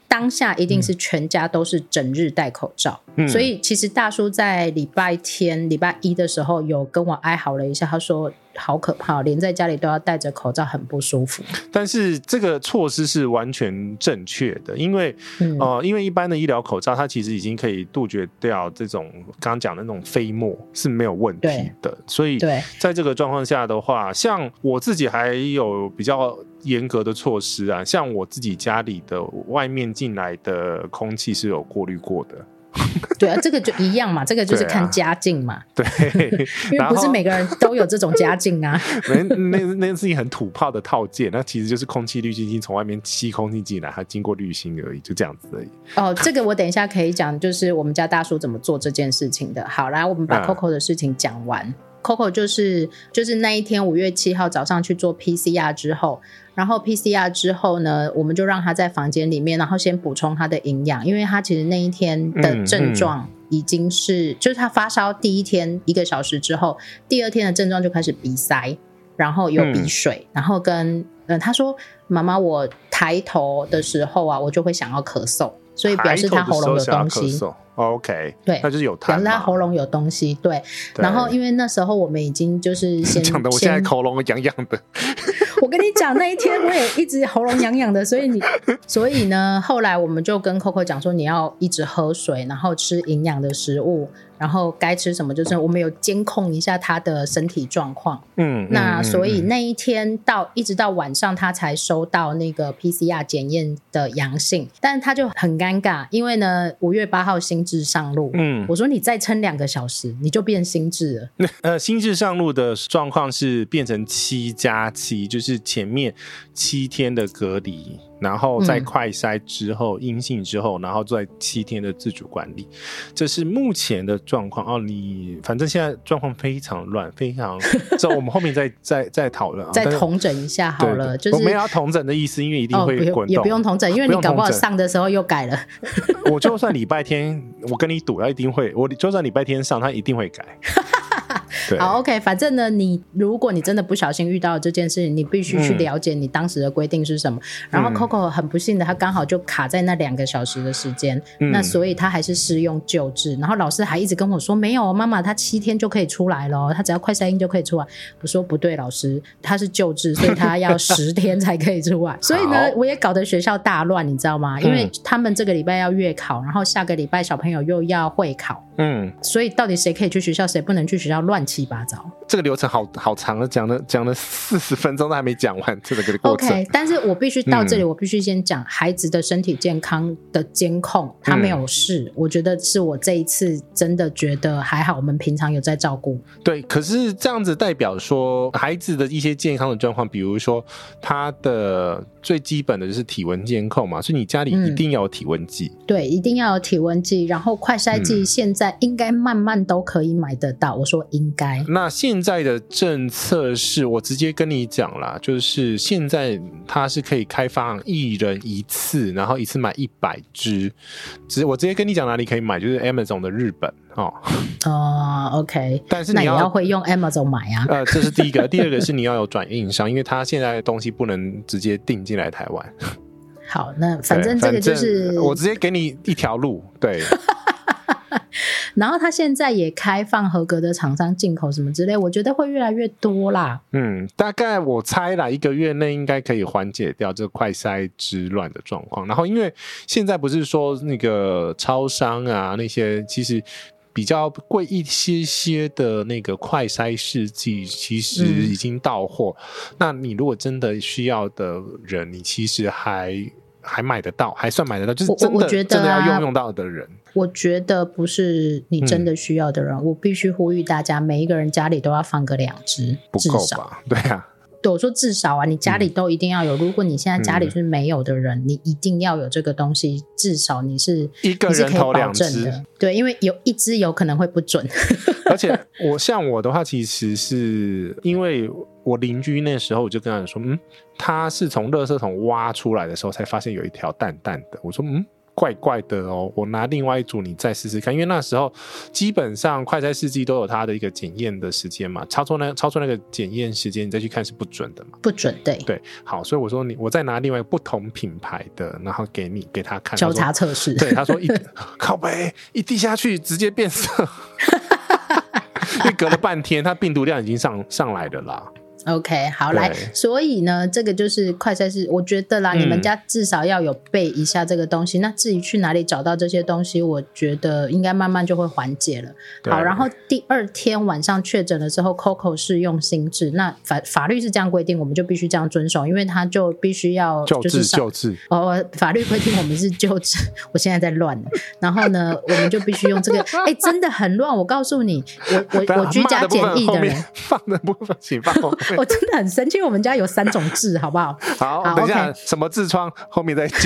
当下一定是全家都是整日戴口罩，嗯，所以其实大叔在礼拜天、礼拜一的时候有跟我哀嚎了一下，他说好可怕，连在家里都要戴着口罩，很不舒服。但是这个措施是完全正确的，因为、嗯、呃，因为一般的医疗口罩它其实已经可以杜绝掉这种刚刚讲的那种飞沫是没有问题的，所以在这个状况下的话，像我自己还有比较。严格的措施啊，像我自己家里的外面进来的空气是有过滤过的。对啊，这个就一样嘛，这个就是看家境嘛。对，因为不是每个人都有这种家境啊。那那那是一很土炮的套件，那其实就是空气滤清器从外面吸空气进来，它经过滤芯而已，就这样子而已。哦，这个我等一下可以讲，就是我们家大叔怎么做这件事情的。好，来我们把 Coco 的事情讲完。嗯 Coco 就是就是那一天五月七号早上去做 PCR 之后，然后 PCR 之后呢，我们就让他在房间里面，然后先补充他的营养，因为他其实那一天的症状已经是，嗯嗯、就是他发烧第一天一个小时之后，第二天的症状就开始鼻塞，然后有鼻水，嗯、然后跟嗯他说妈妈，我抬头的时候啊，我就会想要咳嗽，所以表示他喉咙有东西。OK，对，那就是有痰，他喉咙有东西对。对，然后因为那时候我们已经就是先 讲的，我现在喉咙痒痒的。我跟你讲，那一天我也一直喉咙痒痒的，所以你，所以呢，后来我们就跟 Coco 讲说，你要一直喝水，然后吃营养的食物。然后该吃什么，就是我们有监控一下他的身体状况。嗯，那所以那一天到一直到晚上，他才收到那个 PCR 检验的阳性，但他就很尴尬，因为呢，五月八号新制上路。嗯，我说你再撑两个小时，你就变新制了。呃，新制上路的状况是变成七加七，就是前面七天的隔离。然后在快筛之后阴、嗯、性之后，然后在七天的自主管理，这是目前的状况哦。你反正现在状况非常乱，非常，这我们后面再再再讨论啊，再统整一下好了。就是我没有要统整的意思，因为一定会滚动，哦、也不用统整，因为你搞不好上的时候又改了。我就算礼拜天，我跟你赌，他一定会。我就算礼拜天上，他一定会改。好，OK，反正呢，你如果你真的不小心遇到这件事情，你必须去了解你当时的规定是什么。嗯、然后 Coco 很不幸的，他刚好就卡在那两个小时的时间，嗯、那所以他还是适用救治。然后老师还一直跟我说，没有，妈妈，他七天就可以出来了，他只要快筛阴就可以出来。我说不对，老师，他是救治，所以他要十天才可以出来。所以呢，我也搞得学校大乱，你知道吗？因为他们这个礼拜要月考，然后下个礼拜小朋友又要会考。嗯，所以到底谁可以去学校，谁不能去学校？乱七八糟。这个流程好好长了，讲了讲了四十分钟都还没讲完，这个过程。OK，但是我必须到这里，嗯、我必须先讲孩子的身体健康的监控，他没有事、嗯，我觉得是我这一次真的觉得还好，我们平常有在照顾。对，可是这样子代表说孩子的一些健康的状况，比如说他的最基本的就是体温监控嘛，所以你家里一定要有体温计、嗯。对，一定要有体温计，然后快筛剂现在。应该慢慢都可以买得到。我说营应该。那现在的政策是我直接跟你讲啦，就是现在它是可以开放一人一次，然后一次买一百只。直我直接跟你讲哪里可以买，就是 Amazon 的日本哦。哦，OK。但是你要，那你要会用 Amazon 买啊。呃，这是第一个，第二个是你要有转运商，因为它现在的东西不能直接订进来台湾。好，那反正这个就是我直接给你一条路，对。然后他现在也开放合格的厂商进口什么之类，我觉得会越来越多啦。嗯，大概我猜啦，一个月内应该可以缓解掉这快筛之乱的状况。然后，因为现在不是说那个超商啊那些，其实比较贵一些些的那个快筛试剂，其实已经到货。嗯。那你如果真的需要的人，你其实还。还买得到，还算买得到，就是真的，我觉得啊，真的要用用到的人。我觉得不是你真的需要的人，嗯、我必须呼吁大家，每一个人家里都要放个两只，不够吧？对啊。对，我说至少啊，你家里都一定要有。嗯、如果你现在家里是没有的人，嗯，你一定要有这个东西，至少你是一个人投两只。对，因为有一只有可能会不准。而且我像我的话，其实是因为我邻居那时候我就跟他说，嗯，他是从垃圾桶挖出来的时候才发现有一条淡淡的。我说，嗯。怪怪的哦，我拿另外一组你再试试看，因为那时候基本上快筛试剂都有它的一个检验的时间嘛，超出那超出那个检验时间，你再去看是不准的嘛。不准，对对，好，所以我说你，我再拿另外不同品牌的，然后给你给他看交叉测试。对，他说一 靠背一滴下去直接变色，因为隔了半天，它病毒量已经上上来的啦。OK，好来，所以呢，这个就是快筛试，我觉得啦、嗯，你们家至少要有备一下这个东西。那至于去哪里找到这些东西，我觉得应该慢慢就会缓解了。好，然后第二天晚上确诊的时候，Coco 是用心智，那法法律是这样规定，我们就必须这样遵守，因为他就必须要就是救治。哦，法律规定我们是救治，我现在在乱了。然后呢，我们就必须用这个，哎，真的很乱。我告诉你，我我我居家检疫的人放的部分，请放后面。我真的很生气，我们家有三种痔，好不好？好，好等一下，okay、什么痔疮后面再讲。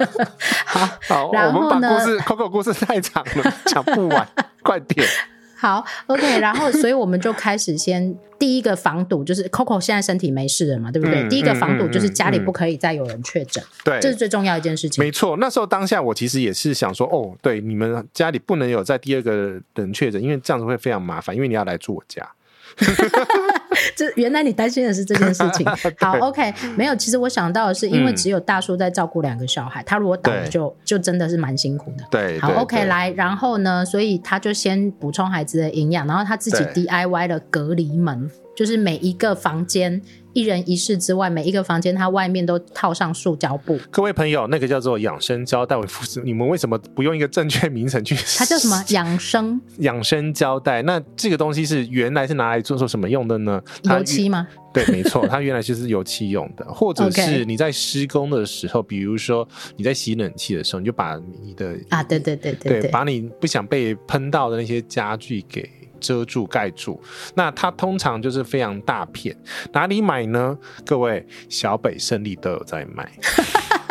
好，好，然后呢，我们把故事，Coco 故事太长了，讲不完，快点。好，OK，然后所以我们就开始先第一个防堵，就是 Coco 现在身体没事了嘛，对不对？嗯、第一个防堵就是家里不可以再有人确诊，对、嗯，这是最重要一件事情。没错，那时候当下我其实也是想说，哦，对，你们家里不能有再第二个人确诊，因为这样子会非常麻烦，因为你要来住我家。这原来你担心的是这件事情。好，OK，没有。其实我想到的是，因为只有大叔在照顾两个小孩，嗯、他如果倒了就就真的是蛮辛苦的。对，好，OK，来，然后呢，所以他就先补充孩子的营养，然后他自己 DIY 了隔离门，就是每一个房间。一人一室之外，每一个房间它外面都套上塑胶布。各位朋友，那个叫做养生胶带，你们为什么不用一个正确名称去？它叫什么？养生养生胶带。那这个东西是原来是拿来做做什么用的呢？油漆吗？对，没错，它原来就是油漆用的，或者是你在施工的时候，比如说你在洗冷气的时候，你就把你的啊，对对对对，对，把你不想被喷到的那些家具给。遮住盖住，那它通常就是非常大片，哪里买呢？各位，小北胜利都有在卖。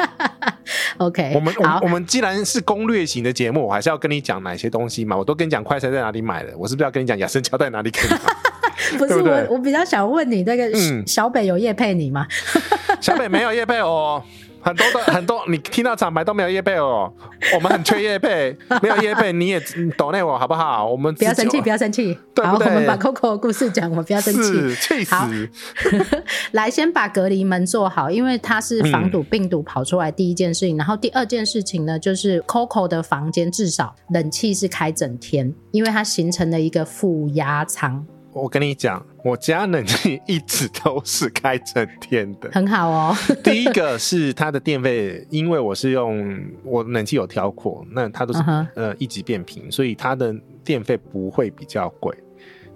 OK，我们我，我们既然是攻略型的节目，我还是要跟你讲哪些东西嘛。我都跟你讲快餐在哪里买的，我是不是要跟你讲养生胶在哪里可以买？不是我，我比较想问你，那个小北有叶配你吗？嗯、小北没有叶配哦。很多的很多，你听到厂牌都没有业配哦，我们很缺业配，没有业配你也懂内我好不好？我们不要生气，不要生气。好，我们把 Coco 的故事讲，我们不要生气，气死。好，来先把隔离门做好，因为它是防堵病毒跑出来第一件事情。嗯、然后第二件事情呢，就是 Coco 的房间至少冷气是开整天，因为它形成了一个负压舱。我跟你讲，我家冷气一直都是开整天的，很好哦。第一个是它的电费，因为我是用我冷气有调过，那它都是、uh-huh. 呃一级变频，所以它的电费不会比较贵。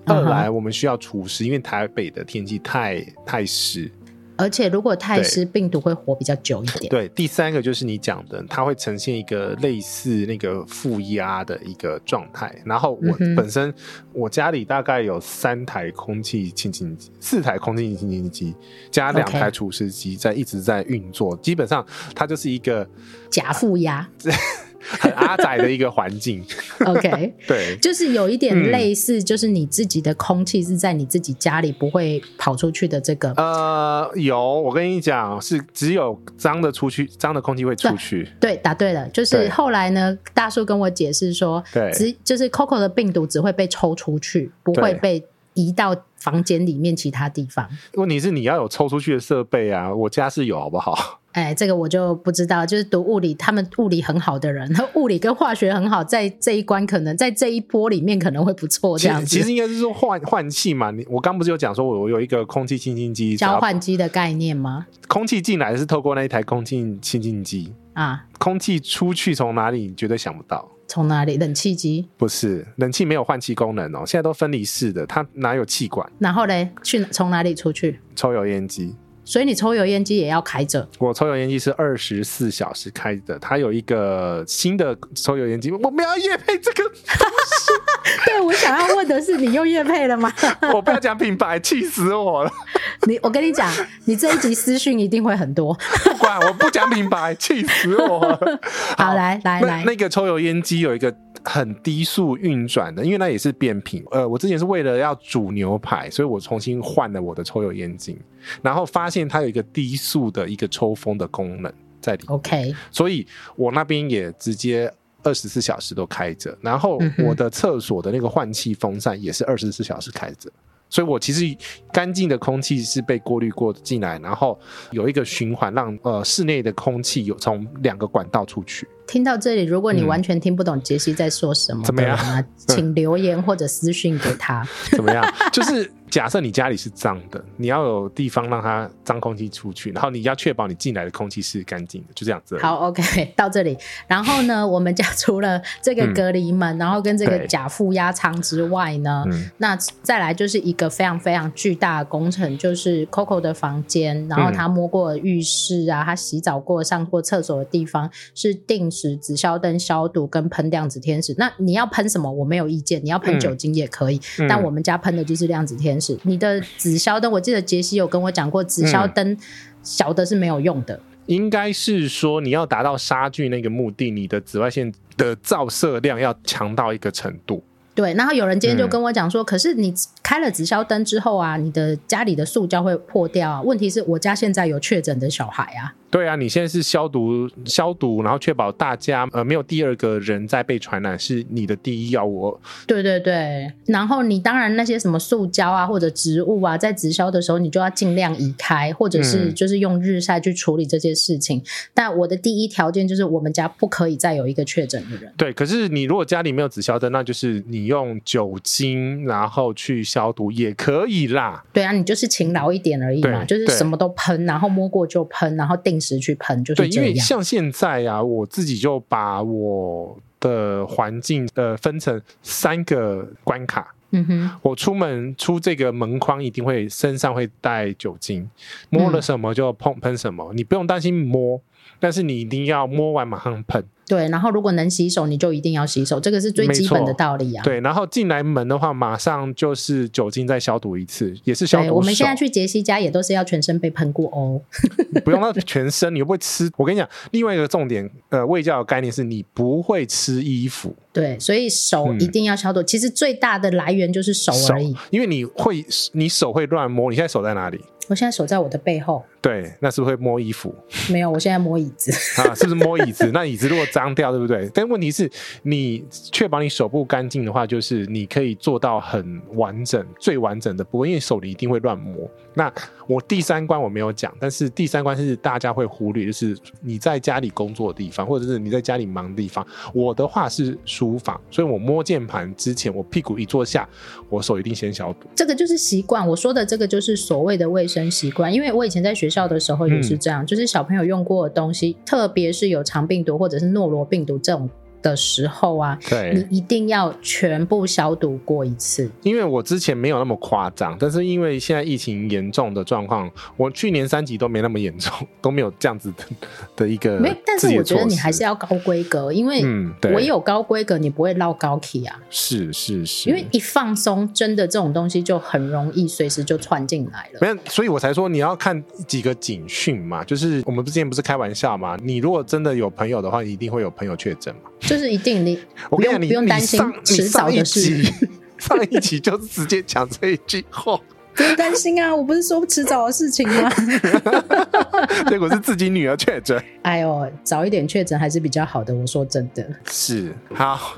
Uh-huh. 二来我们需要除湿，因为台北的天气太太湿。而且如果太湿，病毒会活比较久一点。对，第三个就是你讲的，它会呈现一个类似那个负压的一个状态。然后我本身、嗯、我家里大概有三台空气清净机，四台空气清净机加两台除湿机在一直在运作。基本上它就是一个假负压。很阿宅的一个环境。OK，对，就是有一点类似，就是你自己的空气是在你自己家里不会跑出去的这个。呃，有，我跟你讲，是只有脏的出去，脏的空气会出去。对，对，答对了。就是后来呢，大叔跟我解释说，对，只就是 Coco 的病毒只会被抽出去，不会被移到房间里面其他地方。问题是你要有抽出去的设备啊，我家是有，好不好？哎，这个我就不知道。就是读物理，他们物理很好的人，他 物理跟化学很好，在这一关可能在这一波里面可能会不错。这样子，其实应该是说换换气嘛。你我刚不是有讲说，我我有一个空气清新机，交换机的概念吗？空气进来是透过那一台空气清新机啊，空气出去从哪里？你绝对想不到。从哪里？冷气机？不是，冷气没有换气功能哦，现在都分离式的，它哪有气管？然后嘞，去从哪里出去？抽油烟机。所以你抽油烟机也要开着？我抽油烟机是二十四小时开的，它有一个新的抽油烟机，我们要业配这个。对，我想要问的是，你又业配了吗？我不要讲品牌，气死我了。你，我跟你讲，你这一集私讯一定会很多。不管，我不讲品牌，气死我了。好，好来来来，那个抽油烟机有一个。很低速运转的，因为那也是变频。呃，我之前是为了要煮牛排，所以我重新换了我的抽油烟机，然后发现它有一个低速的一个抽风的功能在里面。OK，所以我那边也直接二十四小时都开着，然后我的厕所的那个换气风扇也是二十四小时开着。所以，我其实干净的空气是被过滤过进来，然后有一个循环，让呃室内的空气有从两个管道出去。听到这里，如果你完全听不懂杰西在说什么，怎么样？请留言或者私讯给他。怎么样？就是。假设你家里是脏的，你要有地方让它脏空气出去，然后你要确保你进来的空气是干净的，就这样子。好，OK，到这里。然后呢，我们家除了这个隔离门，嗯、然后跟这个假负压舱之外呢，那再来就是一个非常非常巨大的工程，就是 Coco 的房间，然后他摸过浴室啊，他洗澡过、上过厕所的地方是定时紫消灯消毒跟喷量子天使。那你要喷什么？我没有意见，你要喷酒精也可以，嗯、但我们家喷的就是量子天使。是你的紫消灯，我记得杰西有跟我讲过，紫消灯小的是没有用的。应该是说你要达到杀菌那个目的，你的紫外线的照射量要强到一个程度。对，然后有人今天就跟我讲说，可是你开了直消灯之后啊，你的家里的塑胶会破掉啊。问题是我家现在有确诊的小孩啊。对啊，你现在是消毒消毒，然后确保大家呃没有第二个人在被传染，是你的第一要务。对对对，然后你当然那些什么塑胶啊或者植物啊，在直销的时候你就要尽量移开，或者是就是用日晒去处理这些事情。嗯、但我的第一条件就是我们家不可以再有一个确诊的人。对，可是你如果家里没有直消灯，那就是你用酒精然后去消毒也可以啦。对啊，你就是勤劳一点而已嘛，就是什么都喷，然后摸过就喷，然后定。时去喷就是因为像现在啊，我自己就把我的环境呃分成三个关卡。嗯哼，我出门出这个门框一定会身上会带酒精，摸了什么就碰喷什么，嗯，你不用担心摸，但是你一定要摸完马上喷。对，然后如果能洗手，你就一定要洗手，这个是最基本的道理啊。对，然后进来门的话，马上就是酒精再消毒一次，也是消毒。我们现在去杰西家也都是要全身被喷过哦。不用到全身，你又不会吃。我跟你讲，另外一个重点，呃，卫教的概念是你不会吃衣服。对，所以手一定要消毒。嗯、其实最大的来源就是手而已，因为你会，你手会乱摸。你现在手在哪里？我现在手在我的背后。对，那是不是会摸衣服？没有，我现在摸椅子啊，是不是摸椅子？那椅子如果脏掉，对不对？但问题是，你确保你手部干净的话，就是你可以做到很完整、最完整的，不会因为手里一定会乱摸。那我第三关我没有讲，但是第三关是大家会忽略，就是你在家里工作的地方，或者是你在家里忙的地方。我的话是书房，所以我摸键盘之前，我屁股一坐下，我手一定先消毒。这个就是习惯，我说的这个就是所谓的卫生习惯，因为我以前在学校的时候也是这样，嗯、就是小朋友用过的东西，特别是有肠病毒或者是诺罗病毒这种的时候啊，对，你一定要全部消毒过一次。因为我之前没有那么夸张，但是因为现在疫情严重的状况，我去年三级都没那么严重，都没有这样子的的一个。没，但是我觉得你还是要高规格，因为唯有高规格，你不会落高 key 啊。是是是，因为一放松，真的这种东西就很容易随时就窜进来了。没有，所以我才说你要看几个警讯嘛，就是我们之前不是开玩笑嘛，你如果真的有朋友的话，一定会有朋友确诊嘛。就是一定你，我跟你讲，你不用担心迟早的事。上一集就是直接讲这一句话，不用担心啊！我不是说迟早的事情吗？结果是自己女儿确诊。哎呦，早一点确诊还是比较好的。我说真的，是好，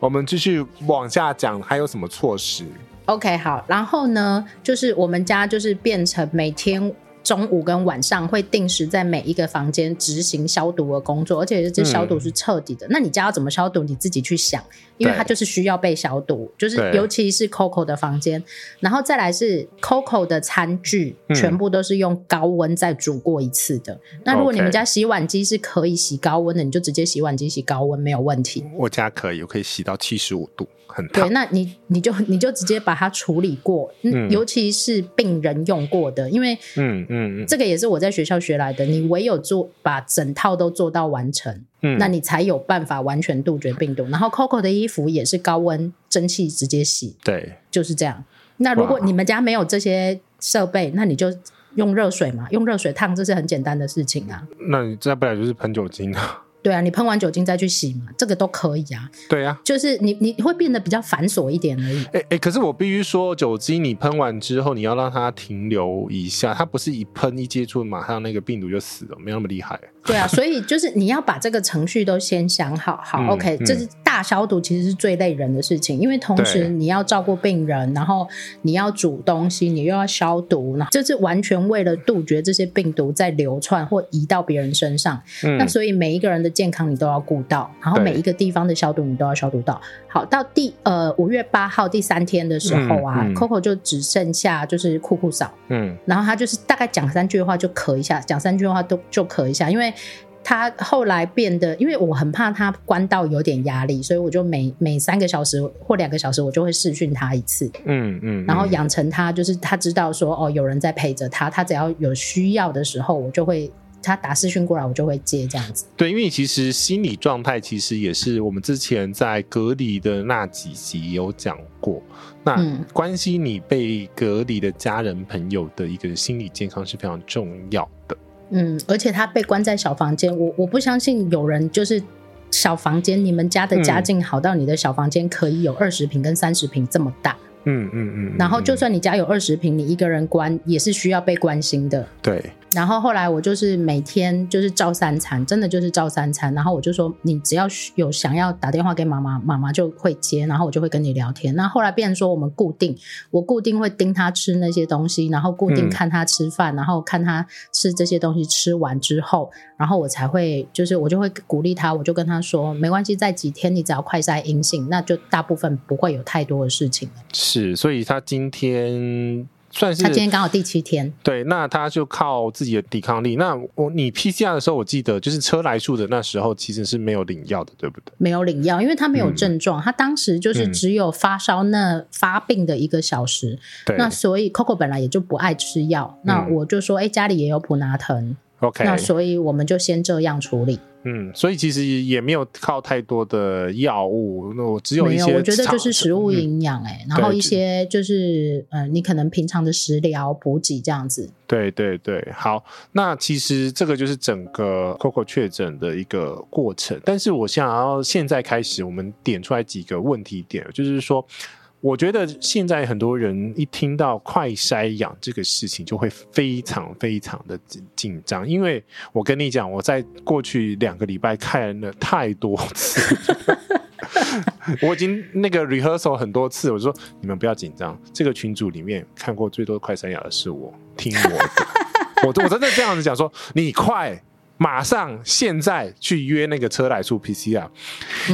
我们继续往下讲，还有什么措施？OK，好，然后呢，就是我们家就是变成每天。中午跟晚上会定时在每一个房间执行消毒的工作，而且这消毒是彻底的。嗯、那你家要怎么消毒？你自己去想，因为它就是需要被消毒，就是尤其是 Coco 的房间，然后再来是 Coco 的餐具，全部都是用高温再煮过一次的。嗯、那如果你们家洗碗机是可以洗高温的，你就直接洗碗机洗高温没有问题。我家可以，我可以洗到七十五度。很对，那你你就你就直接把它处理过，嗯，尤其是病人用过的，因为嗯嗯嗯，这个也是我在学校学来的，你唯有做把整套都做到完成，嗯，那你才有办法完全杜绝病毒。然后 Coco 的衣服也是高温蒸汽直接洗，对，就是这样。那如果你们家没有这些设备，那你就用热水嘛，用热水烫，这是很简单的事情啊。那你再不然就是喷酒精啊。对啊，你喷完酒精再去洗嘛，这个都可以啊。对啊，就是你你会变得比较繁琐一点而已。哎哎，可是我必须说，酒精你喷完之后，你要让它停留一下，它不是一喷一接触，马上那个病毒就死了，没有那么厉害。对啊，所以就是你要把这个程序都先想好，好、嗯、OK，这是大消毒，其实是最累人的事情，因为同时你要照顾病人，然后你要煮东西，你又要消毒，那这是完全为了杜绝这些病毒在流窜或移到别人身上。嗯、那所以每一个人的健康你都要顾到，然后每一个地方的消毒你都要消毒到。好，到第呃五月八号第三天的时候啊、嗯嗯、，Coco 就只剩下就是酷酷扫，嗯，然后他就是大概讲三句话就咳一下，讲三句话都就咳一下，因为。他后来变得，因为我很怕他关到有点压力，所以我就每每三个小时或两个小时，我就会试训他一次。嗯嗯，然后养成他就是他知道说哦，有人在陪着他，他只要有需要的时候，我就会他打视讯过来，我就会接这样子。对，因为其实心理状态其实也是我们之前在隔离的那几集有讲过，那关系你被隔离的家人朋友的一个心理健康是非常重要的。嗯，而且他被关在小房间，我我不相信有人就是小房间，你们家的家境好到你的小房间可以有二十平跟三十平这么大。嗯嗯嗯，然后就算你家有二十平，你一个人关也是需要被关心的。对。然后后来我就是每天就是照三餐，真的就是照三餐。然后我就说，你只要有想要打电话给妈妈，妈妈就会接，然后我就会跟你聊天。那后来变成说，我们固定，我固定会盯他吃那些东西，然后固定看他吃饭，嗯、然后看他吃这些东西吃完之后，然后我才会就是我就会鼓励他，我就跟他说，没关系，在几天你只要快筛阴性，那就大部分不会有太多的事情。是，所以他今天。算是他今天刚好第七天，对，那他就靠自己的抵抗力。那我你 PCR 的时候，我记得就是车来数的那时候，其实是没有领药的，对不对？没有领药，因为他没有症状，嗯、他当时就是只有发烧那发病的一个小时。那所以 Coco 本来也就不爱吃药，嗯、那我就说，哎、欸，家里也有普拿疼，OK，那所以我们就先这样处理。嗯，所以其实也没有靠太多的药物，那我只有一些，没有，我觉得就是食物营养哎，然后一些就是嗯，你可能平常的食疗补给这样子。对对对，好，那其实这个就是整个 Coco 确诊的一个过程，但是我想要现在开始，我们点出来几个问题点，就是说。我觉得现在很多人一听到快筛阳这个事情，就会非常非常的紧紧张，因为我跟你讲，我在过去两个礼拜看了太多次，我已经那个 rehearsal 很多次，我说你们不要紧张，这个群组里面看过最多快筛阳的是我，听我的，我我真的这样子讲说，你快。马上现在去约那个车来数 PCR，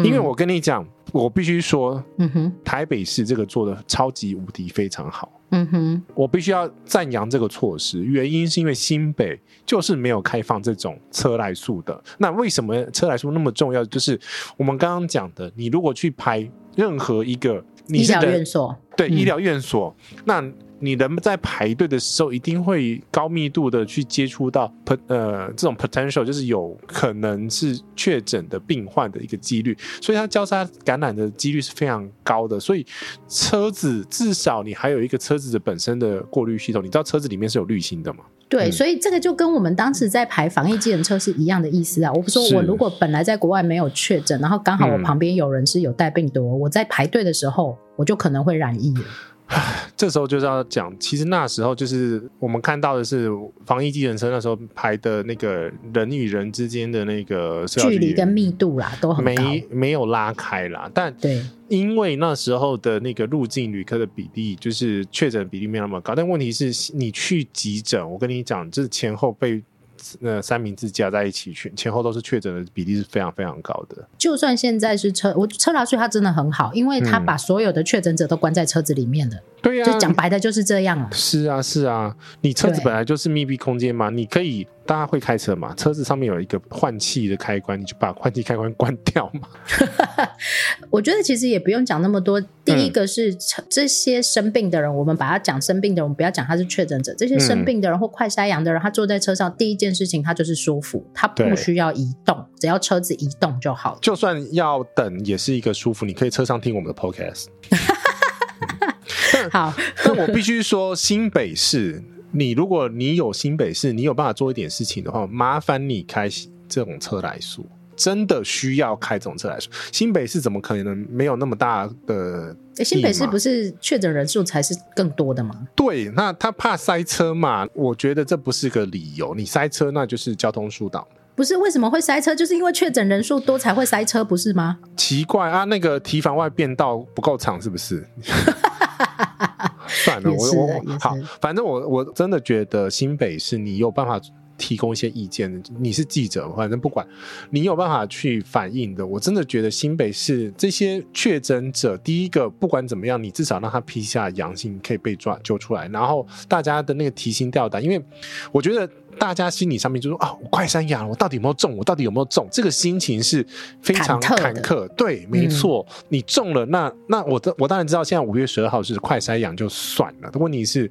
因为我跟你讲，我必须说，嗯哼，台北市这个做的超级无敌非常好。嗯哼，我必须要赞扬这个措施，原因是因为新北就是没有开放这种车来素的。那为什么车来素那么重要？就是我们刚刚讲的，你如果去拍任何一个医疗院所，对、嗯、医疗院所，那。你人在排队的时候，一定会高密度的去接触到呃这种 potential，就是有可能是确诊的病患的一个几率，所以它交叉感染的几率是非常高的。所以车子至少你还有一个车子的本身的过滤系统，你知道车子里面是有滤芯的吗？对，嗯、所以这个就跟我们当时在排防疫计程车是一样的意思啊。我不说我如果本来在国外没有确诊，然后刚好我旁边有人是有带病毒，嗯、我在排队的时候我就可能会染疫了。这时候就是要讲，其实那时候就是我们看到的是防疫计程车那时候排的那个人与人之间的那个距离跟密度啦，都很，没没有拉开啦。但对，因为那时候的那个入境旅客的比例，就是确诊比例没有那么高。但问题是你去急诊，我跟你讲，这前后被。那三明治加在一起，前前后都是确诊的比例是非常非常高的。就算现在是车，我车拉税它真的很好，因为它把所有的确诊者都关在车子里面的。对呀，就讲白的就是这样了。是啊，是啊，你车子本来就是密闭空间嘛，你可以。大家会开车嘛？车子上面有一个换气的开关，你就把换气开关关掉嘛。我觉得其实也不用讲那么多。第一个是这些生病的人，嗯、我们把他讲生病的人，我们不要讲他是确诊者。这些生病的人或快筛阳的人，他坐在车上第一件事情，他就是舒服，他不需要移动，只要车子移动就好。就算要等，也是一个舒服。你可以车上听我们的 podcast。好，但我必须说，新北市。你如果你有新北市，你有办法做一点事情的话，麻烦你开这种车来说，真的需要开这种车来说。新北市怎么可能没有那么大的？欸，新北市不是确诊人数才是更多的吗？对，那他怕塞车嘛？我觉得这不是个理由。你塞车那就是交通疏导。不是，为什么会塞车？就是因为确诊人数多才会塞车，不是吗？奇怪啊，那个提防外变道不够长，是不是？算了，我我好，反正我我真的觉得新北市你有办法提供一些意见，你是记者，反正不管你有办法去反映的，我真的觉得新北市这些确诊者，第一个不管怎么样，你至少让他 PCR 阳性可以被抓揪出来，然后大家的那个提心吊胆，因为我觉得。大家心理上面就说啊，我快筛阳了，我到底有没有中？我到底有没有中？这个心情是非常坎坷。对，没错，嗯、你中了，那那我我当然知道，现在五月十二号是快筛阳就算了。问题是，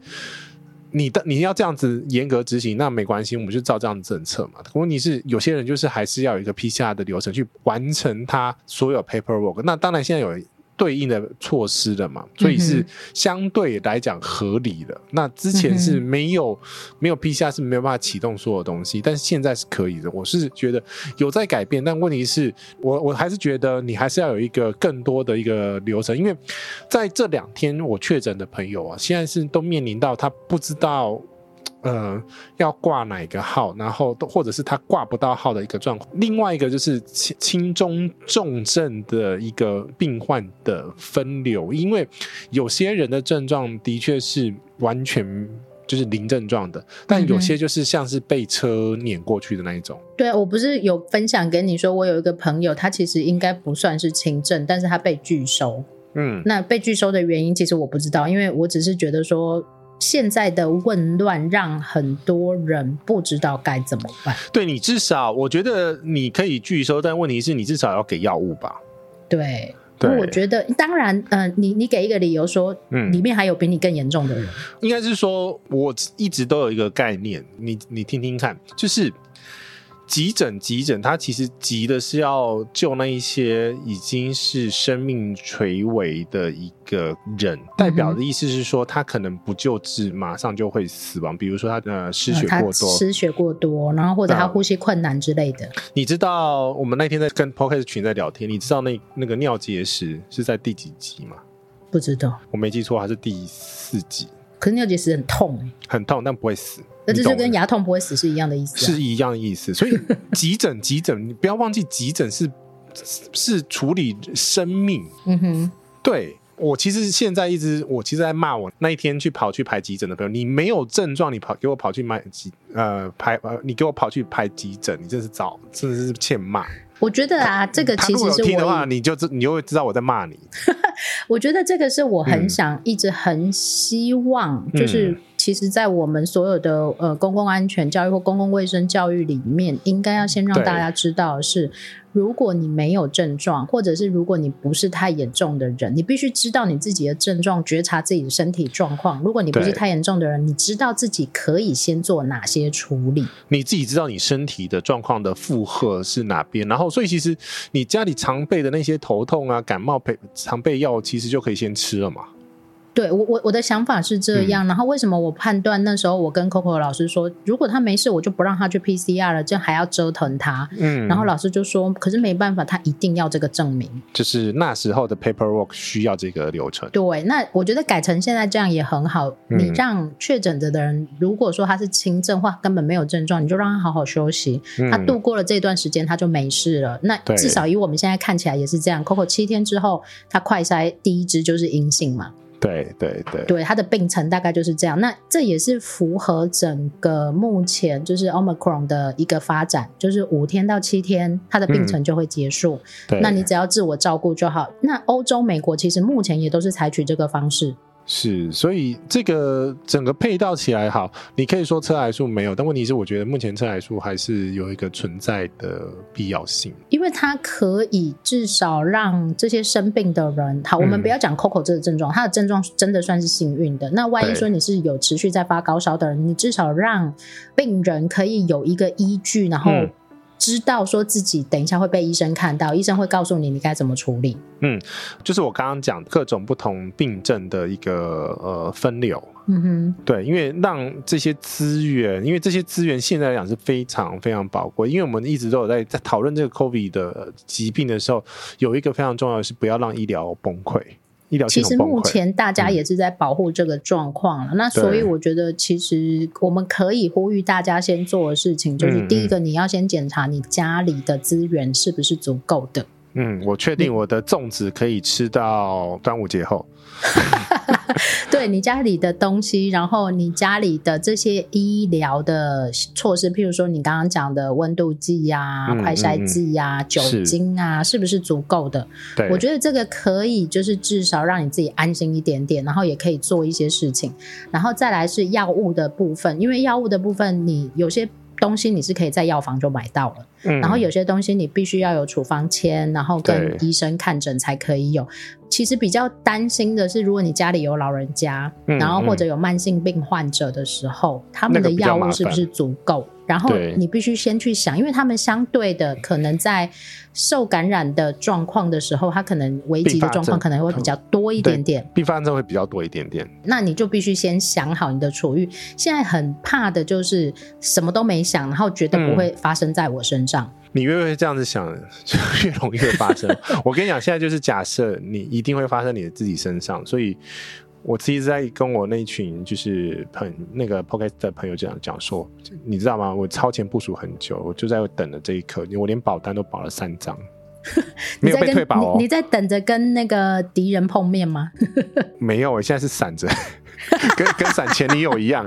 你的你要这样子严格执行，那没关系，我们就照这样的政策嘛。问题是，有些人就是还是要有一个 PCR 的流程去完成他所有 paperwork。那当然现在有。对应的措施的嘛，所以是相对来讲合理的。嗯、那之前是没有、嗯、没有 PCR 是没有办法启动所有东西，但是现在是可以的。我是觉得有在改变，但问题是我我还是觉得你还是要有一个更多的一个流程，因为在这两天我确诊的朋友啊，现在是都面临到他不知道。呃，要挂哪个号，然后都或者是他挂不到号的一个状况。另外一个就是轻轻中重症的一个病患的分流，因为有些人的症状的确是完全就是零症状的，但有些就是像是被车碾过去的那一种。嗯、对，我不是有分享给你说，我有一个朋友，他其实应该不算是轻症，但是他被拒收。嗯，那被拒收的原因其实我不知道，因为我只是觉得说。现在的混乱让很多人不知道该怎么办。对，你至少，我觉得你可以拒收，但问题是你至少要给药物吧？对，对，我觉得当然，嗯、呃，你你给一个理由说，嗯，里面还有比你更严重的人，应该是说，我一直都有一个概念，你你听听看，就是。急诊，急诊，他其实急的是要救那一些已经是生命垂危的一个人，嗯、代表的意思是说，他可能不救治，马上就会死亡。比如说他的失血过多，嗯、失血过多，然后或者他呼吸困难之类的。你知道我们那天在跟 Podcast 群在聊天，你知道那那个尿结石是在第几集吗？不知道，我没记错，还是第四集。可是尿结石很痛，很痛，但不会死。那这就跟牙痛不会死是一样的意思，啊，是一样的意思。所以 急诊，急诊，你不要忘记，急诊是是处理生命。嗯哼，对，我其实现在一直，我其实在骂我那一天去跑去排急诊的朋友，你没有症状，你跑给我跑去买急呃排呃，你给我跑去排急诊，你真是糟，真的是欠骂。我觉得啊，这个其实是我听的话，你就知你就会知道我在骂你。我觉得这个是我很想、嗯、一直很希望，就是其实，在我们所有的呃公共安全教育或公共卫生教育里面，应该要先让大家知道的是。如果你没有症状，或者是如果你不是太严重的人，你必须知道你自己的症状，觉察自己的身体状况。如果你不是太严重的人，你知道自己可以先做哪些处理，你自己知道你身体的状况的负荷是哪边，然后所以其实你家里常备的那些头痛啊、感冒备常备药，其实就可以先吃了嘛。对我我我的想法是这样，嗯，然后为什么我判断那时候我跟 Coco 老师说，如果他没事，我就不让他去 PCR 了，这样还要折腾他。嗯，然后老师就说，可是没办法，他一定要这个证明，就是那时候的 paperwork 需要这个流程。对，那我觉得改成现在这样也很好。嗯，你让确诊着的人，如果说他是轻症或根本没有症状，你就让他好好休息，嗯，他度过了这段时间，他就没事了。那至少以我们现在看起来也是这样。Coco 七天之后，他快筛第一支就是阴性嘛。对对对，对它的病程大概就是这样。那这也是符合整个目前就是 Omicron 的一个发展，就是五天到七天，它的病程就会结束。那你只要自我照顾就好。那欧洲、美国其实目前也都是采取这个方式。是，所以这个整个配套起来好，你可以说车来数没有，但问题是，我觉得目前车来数还是有一个存在的必要性，因为它可以至少让这些生病的人，好，我们不要讲 Coco 这个症状，他、嗯、的症状真的算是幸运的。那万一说你是有持续在发高烧的人，你至少让病人可以有一个依据，然后。嗯知道说自己等一下会被医生看到，医生会告诉你你该怎么处理。嗯，就是我刚刚讲各种不同病症的一个呃分流。嗯哼，对，因为让这些资源，因为这些资源现在来讲是非常非常宝贵，因为我们一直都有在在讨论这个 COVID 的疾病的时候，有一个非常重要的是不要让医疗崩溃。其实目前大家也是在保护这个状况了，嗯，那所以我觉得其实我们可以呼吁大家先做的事情，就是第一个你要先检查你家里的资源是不是足够的。嗯，我确定我的粽子可以吃到端午节后。对你家里的东西，然后你家里的这些医疗的措施，譬如说你刚刚讲的温度计呀、啊、快筛剂呀、酒精啊，是，是不是足够的？对，我觉得这个可以，就是至少让你自己安心一点点，然后也可以做一些事情，然后再来是药物的部分，因为药物的部分你有些。东西你是可以在药房就买到了，嗯，然后有些东西你必须要有处方签，然后跟医生看诊才可以有。其实比较担心的是，如果你家里有老人家，嗯，然后或者有慢性病患者的时候，嗯，他们的药物是不是足够？然后你必须先去想，因为他们相对的可能在受感染的状况的时候，他可能危急的状况可能会比较多一点点，并发症会比较多一点点。那你就必须先想好你的处遇。现在很怕的就是什么都没想，然后觉得不会发生在我身上。嗯，你越会这样子想，就越容易会发生。我跟你讲，现在就是假设你一定会发生你的自己身上，所以。我其实在跟我那群就是朋那个 Podcast 的朋友这样讲说，你知道吗？我超前部署很久，我就在等了这一刻，我连保单都保了三张，没有被退保哦。你，你在等着跟那个敌人碰面吗？没有，我现在是闪着，跟跟闪前女友一样。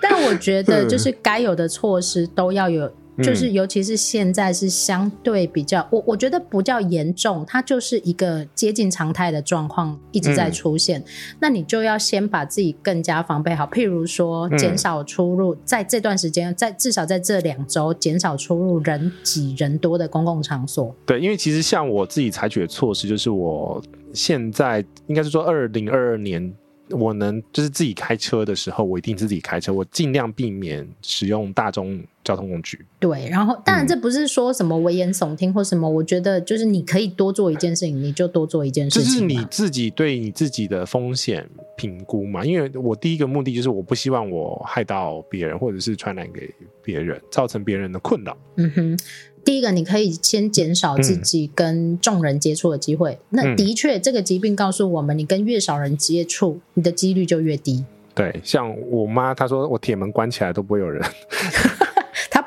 但我觉得，就是该有的措施都要有。就是，尤其是现在是相对比较，我我觉得不叫严重，它就是一个接近常态的状况一直在出现。嗯。那你就要先把自己更加防备好，譬如说减少出入，在这段时间，在至少在这两周减少出入人挤人多的公共场所。对，因为其实像我自己采取的措施，就是我现在应该是说二零二二年。我能就是自己开车的时候，我一定自己开车，我尽量避免使用大众交通工具。对，然后当然这不是说什么危言耸听或什么，嗯，我觉得就是你可以多做一件事情，你就多做一件事情。就是你自己对你自己的风险评估嘛，因为我第一个目的就是我不希望我害到别人，或者是传染给别人，造成别人的困扰。嗯哼。第一个，你可以先减少自己跟众人接触的机会。嗯、那的确，这个疾病告诉我们，你跟越少人接触，你的几率就越低。对，像我妈，她说我铁门关起来都不会有人。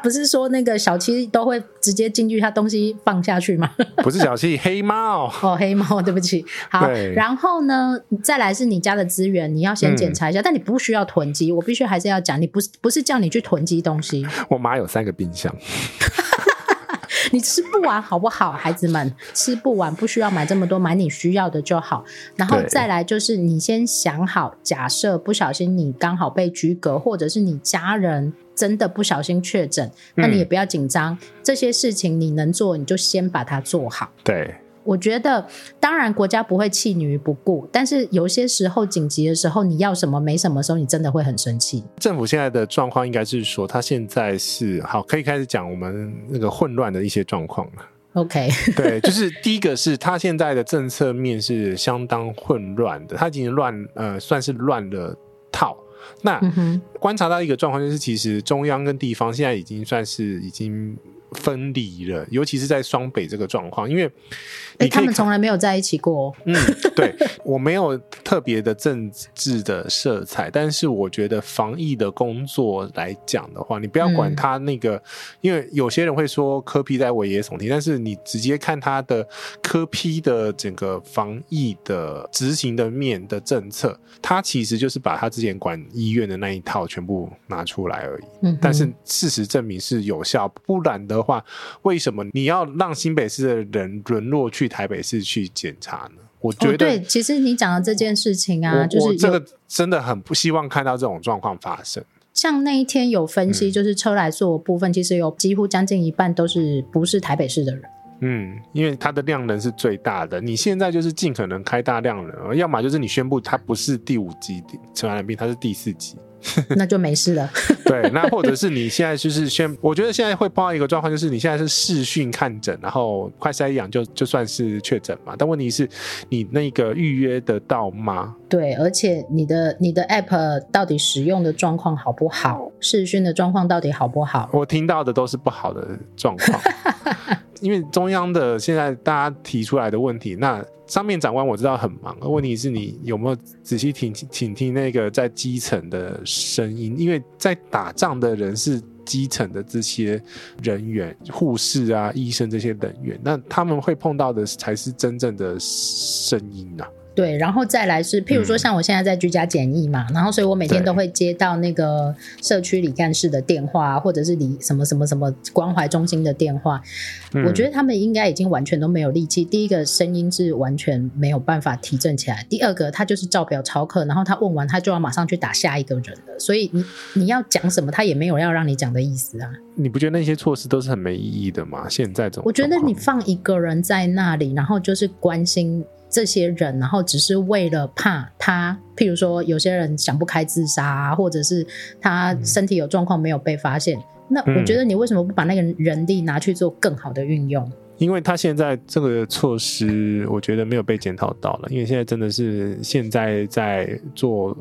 她不是说那个小七都会直接进去，他东西放下去吗？不是小七，黑猫。哦，黑猫，对不起。好，然后呢，再来是你家的资源，你要先检查一下，嗯、但你不需要囤积。我必须还是要讲，你不是不是叫你去囤积东西。我妈有三个冰箱。你吃不完好不好？孩子们吃不完，不需要买这么多，买你需要的就好。然后再来就是，你先想好，假设不小心你刚好被居隔，或者是你家人真的不小心确诊，那你也不要紧张。嗯、这些事情你能做，你就先把它做好。对。我觉得，当然国家不会弃你于不顾，但是有些时候紧急的时候，你要什么没什么时候，你真的会很生气。政府现在的状况应该是说，他现在是好，可以开始讲我们那个混乱的一些状况了。OK，对，就是第一个是他现在的政策面是相当混乱的，他已经乱呃，算是乱了套。那、嗯、观察到一个状况就是，其实中央跟地方现在已经算是已经。分离了，尤其是在双北这个状况，因为哎，他们从来没有在一起过。嗯，对，我没有特别的政治的色彩，但是我觉得防疫的工作来讲的话，你不要管他那个，嗯、因为有些人会说科批在危言耸听，但是你直接看他的科批的整个防疫的执行的面的政策，他其实就是把他之前管医院的那一套全部拿出来而已。嗯，但是事实证明是有效，不然的。的话，为什么你要让新北市的人沦落去台北市去检查呢？我觉得，哦、对，其实你讲的这件事情啊，就是这个真的很不希望看到这种状况发生。像那一天有分析，就是车来做的部分，嗯、其实有几乎将近一半都是不是台北市的人。嗯，因为它的量能是最大的，你现在就是尽可能开大量能，要么就是你宣布它不是第五级传染病，它是第四级。那就没事了。对，那或者是你现在就是先，我觉得现在会碰到一个状况，就是你现在是视讯看诊，然后快筛阳就就算是确诊嘛。但问题是，你那个预约得到吗？对，而且你的你的 app 到底使用的状况好不好？视讯的状况到底好不好？我听到的都是不好的状况。因为中央的现在大家提出来的问题，那上面长官我知道很忙，问题是你有没有仔细听倾听那个在基层的声音？因为在打仗的人是基层的这些人员，护士啊、医生这些人员，那他们会碰到的才是真正的声音啊。对，然后再来是，譬如说像我现在在居家检疫嘛，嗯、然后所以我每天都会接到那个社区里干事的电话，或者是里什么什么什么关怀中心的电话。嗯、我觉得他们应该已经完全都没有力气。第一个声音是完全没有办法提振起来，第二个他就是照表操课，然后他问完他就要马上去打下一个人了。所以你你要讲什么，他也没有要让你讲的意思啊。你不觉得那些措施都是很没意义的吗？现在怎么，我觉得你放一个人在那里，然后就是关心。这些人，然后只是为了怕他，譬如说有些人想不开自杀啊，或者是他身体有状况没有被发现，嗯、那我觉得你为什么不把那个人力拿去做更好的运用？因为他现在这个措施，我觉得没有被检讨到了。因为现在真的是现在在做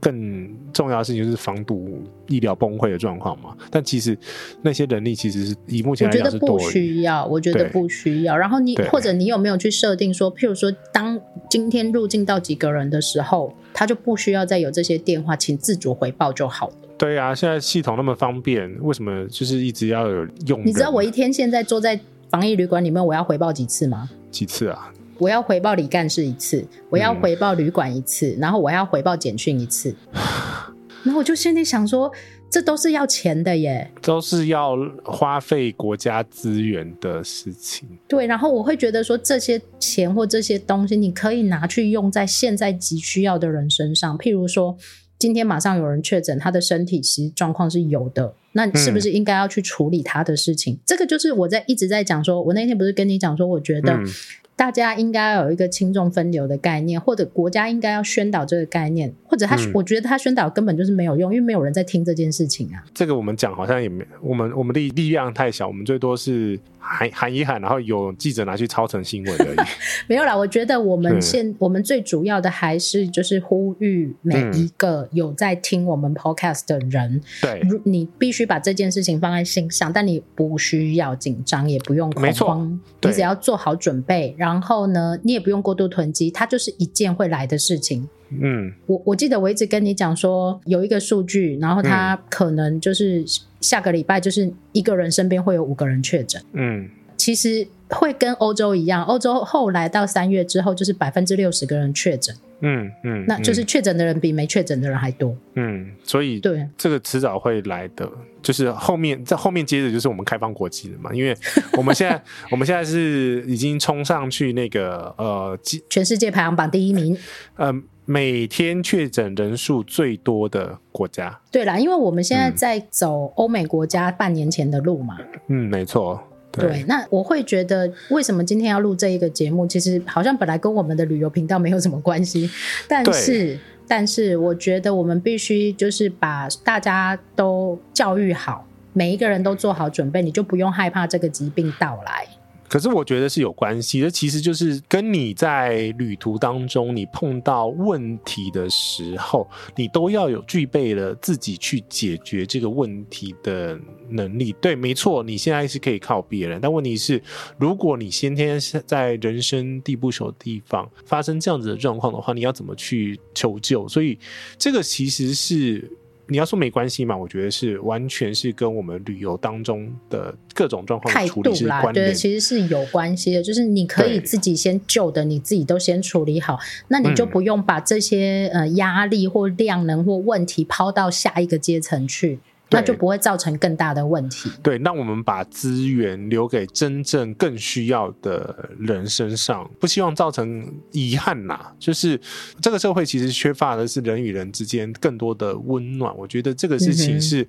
更重要的事情，就是防堵医疗崩溃的状况嘛。但其实那些人力其实是以目前来讲是多，我觉得不需要，我觉得不需要。然后你或者你有没有去设定说，譬如说，当今天入境到几个人的时候，他就不需要再有这些电话，请自主回报就好了。对啊，现在系统那么方便，为什么就是一直要有用？你知道我一天现在坐在。防疫旅馆里面，我要回报几次吗？几次啊？我要回报李干事一次，我要回报旅馆一次，嗯、然后我要回报简讯一次。然后我就心里想说，这都是要钱的耶，都是要花费国家资源的事情。对，然后我会觉得说，这些钱或这些东西，你可以拿去用在现在急需要的人身上，譬如说。今天马上有人确诊，他的身体其实状况是有的，那你是不是应该要去处理他的事情？嗯、这个就是我在一直在讲说，我那天不是跟你讲说，我觉得。嗯大家应该要有一个轻重分流的概念，或者国家应该要宣导这个概念，或者他，嗯、我觉得他宣导根本就是没有用，因为没有人在听这件事情啊。这个我们讲好像也没，我们我们的力量太小，我们最多是喊喊一喊，然后有记者拿去抄成新闻而已。没有啦，我觉得我们现、嗯、我们最主要的还是就是呼吁每一个有在听我们 podcast 的人，对、嗯，你必须把这件事情放在心上，但你不需要紧张，也不用恐慌，你只要做好准备，然后。然后呢，你也不用过度囤积，它就是一件会来的事情。嗯，我我记得我一直跟你讲说，有一个数据，然后它可能就是下个礼拜就是一个人身边会有五个人确诊。嗯，其实会跟欧洲一样，欧洲后来到三月之后，就是百分之六十个人确诊。嗯嗯，那就是确诊的人比没确诊的人还多。嗯，所以对这个迟早会来的，就是后面在后面接着就是我们开放国际了嘛，因为 我们现在我们现在是已经冲上去那个呃，全世界排行榜第一名，呃，每天确诊人数最多的国家。对啦，因为我们现在在走欧美国家半年前的路嘛。嗯，没错。对，对，那我会觉得，为什么今天要录这一个节目？其实好像本来跟我们的旅游频道没有什么关系，但是，但是我觉得我们必须就是把大家都教育好，每一个人都做好准备，你就不用害怕这个疾病到来。可是我觉得是有关系的，其实就是跟你在旅途当中，你碰到问题的时候，你都要有具备了自己去解决这个问题的能力。对，没错，你现在是可以靠别人，但问题是，如果你先天在人生地不熟的地方发生这样子的状况的话，你要怎么去求救？所以这个其实是。你要说没关系嘛？我觉得是完全是跟我们旅游当中的各种状况处理是关联，其实是有关系的。就是你可以自己先旧的，你自己都先处理好，那你就不用把这些呃压力或量能或问题抛到下一个阶层去。那就不会造成更大的问题。对，那我们把资源留给真正更需要的人身上，不希望造成遗憾呐。就是这个社会其实缺乏的是人与人之间更多的温暖。我觉得这个事情是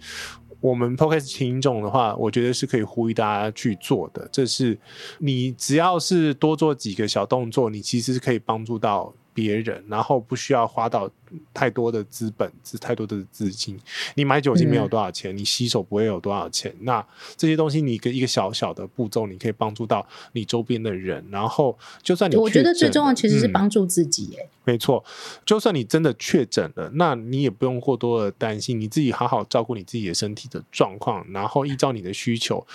我们 Podcast 听众的话，我觉得是可以呼吁大家去做的。这是你只要是多做几个小动作，你其实是可以帮助到别人，然后不需要花到太多的资本，资太多的资金。你买酒精没有多少钱，嗯，你洗手不会有多少钱。那这些东西，你一个一个小小的步骤，你可以帮助到你周边的人。然后，就算你我觉得最重要其实是帮助自己。哎，没错，就算你真的确诊了，那你也不用过多的担心，你自己好好照顾你自己的身体的状况，然后依照你的需求。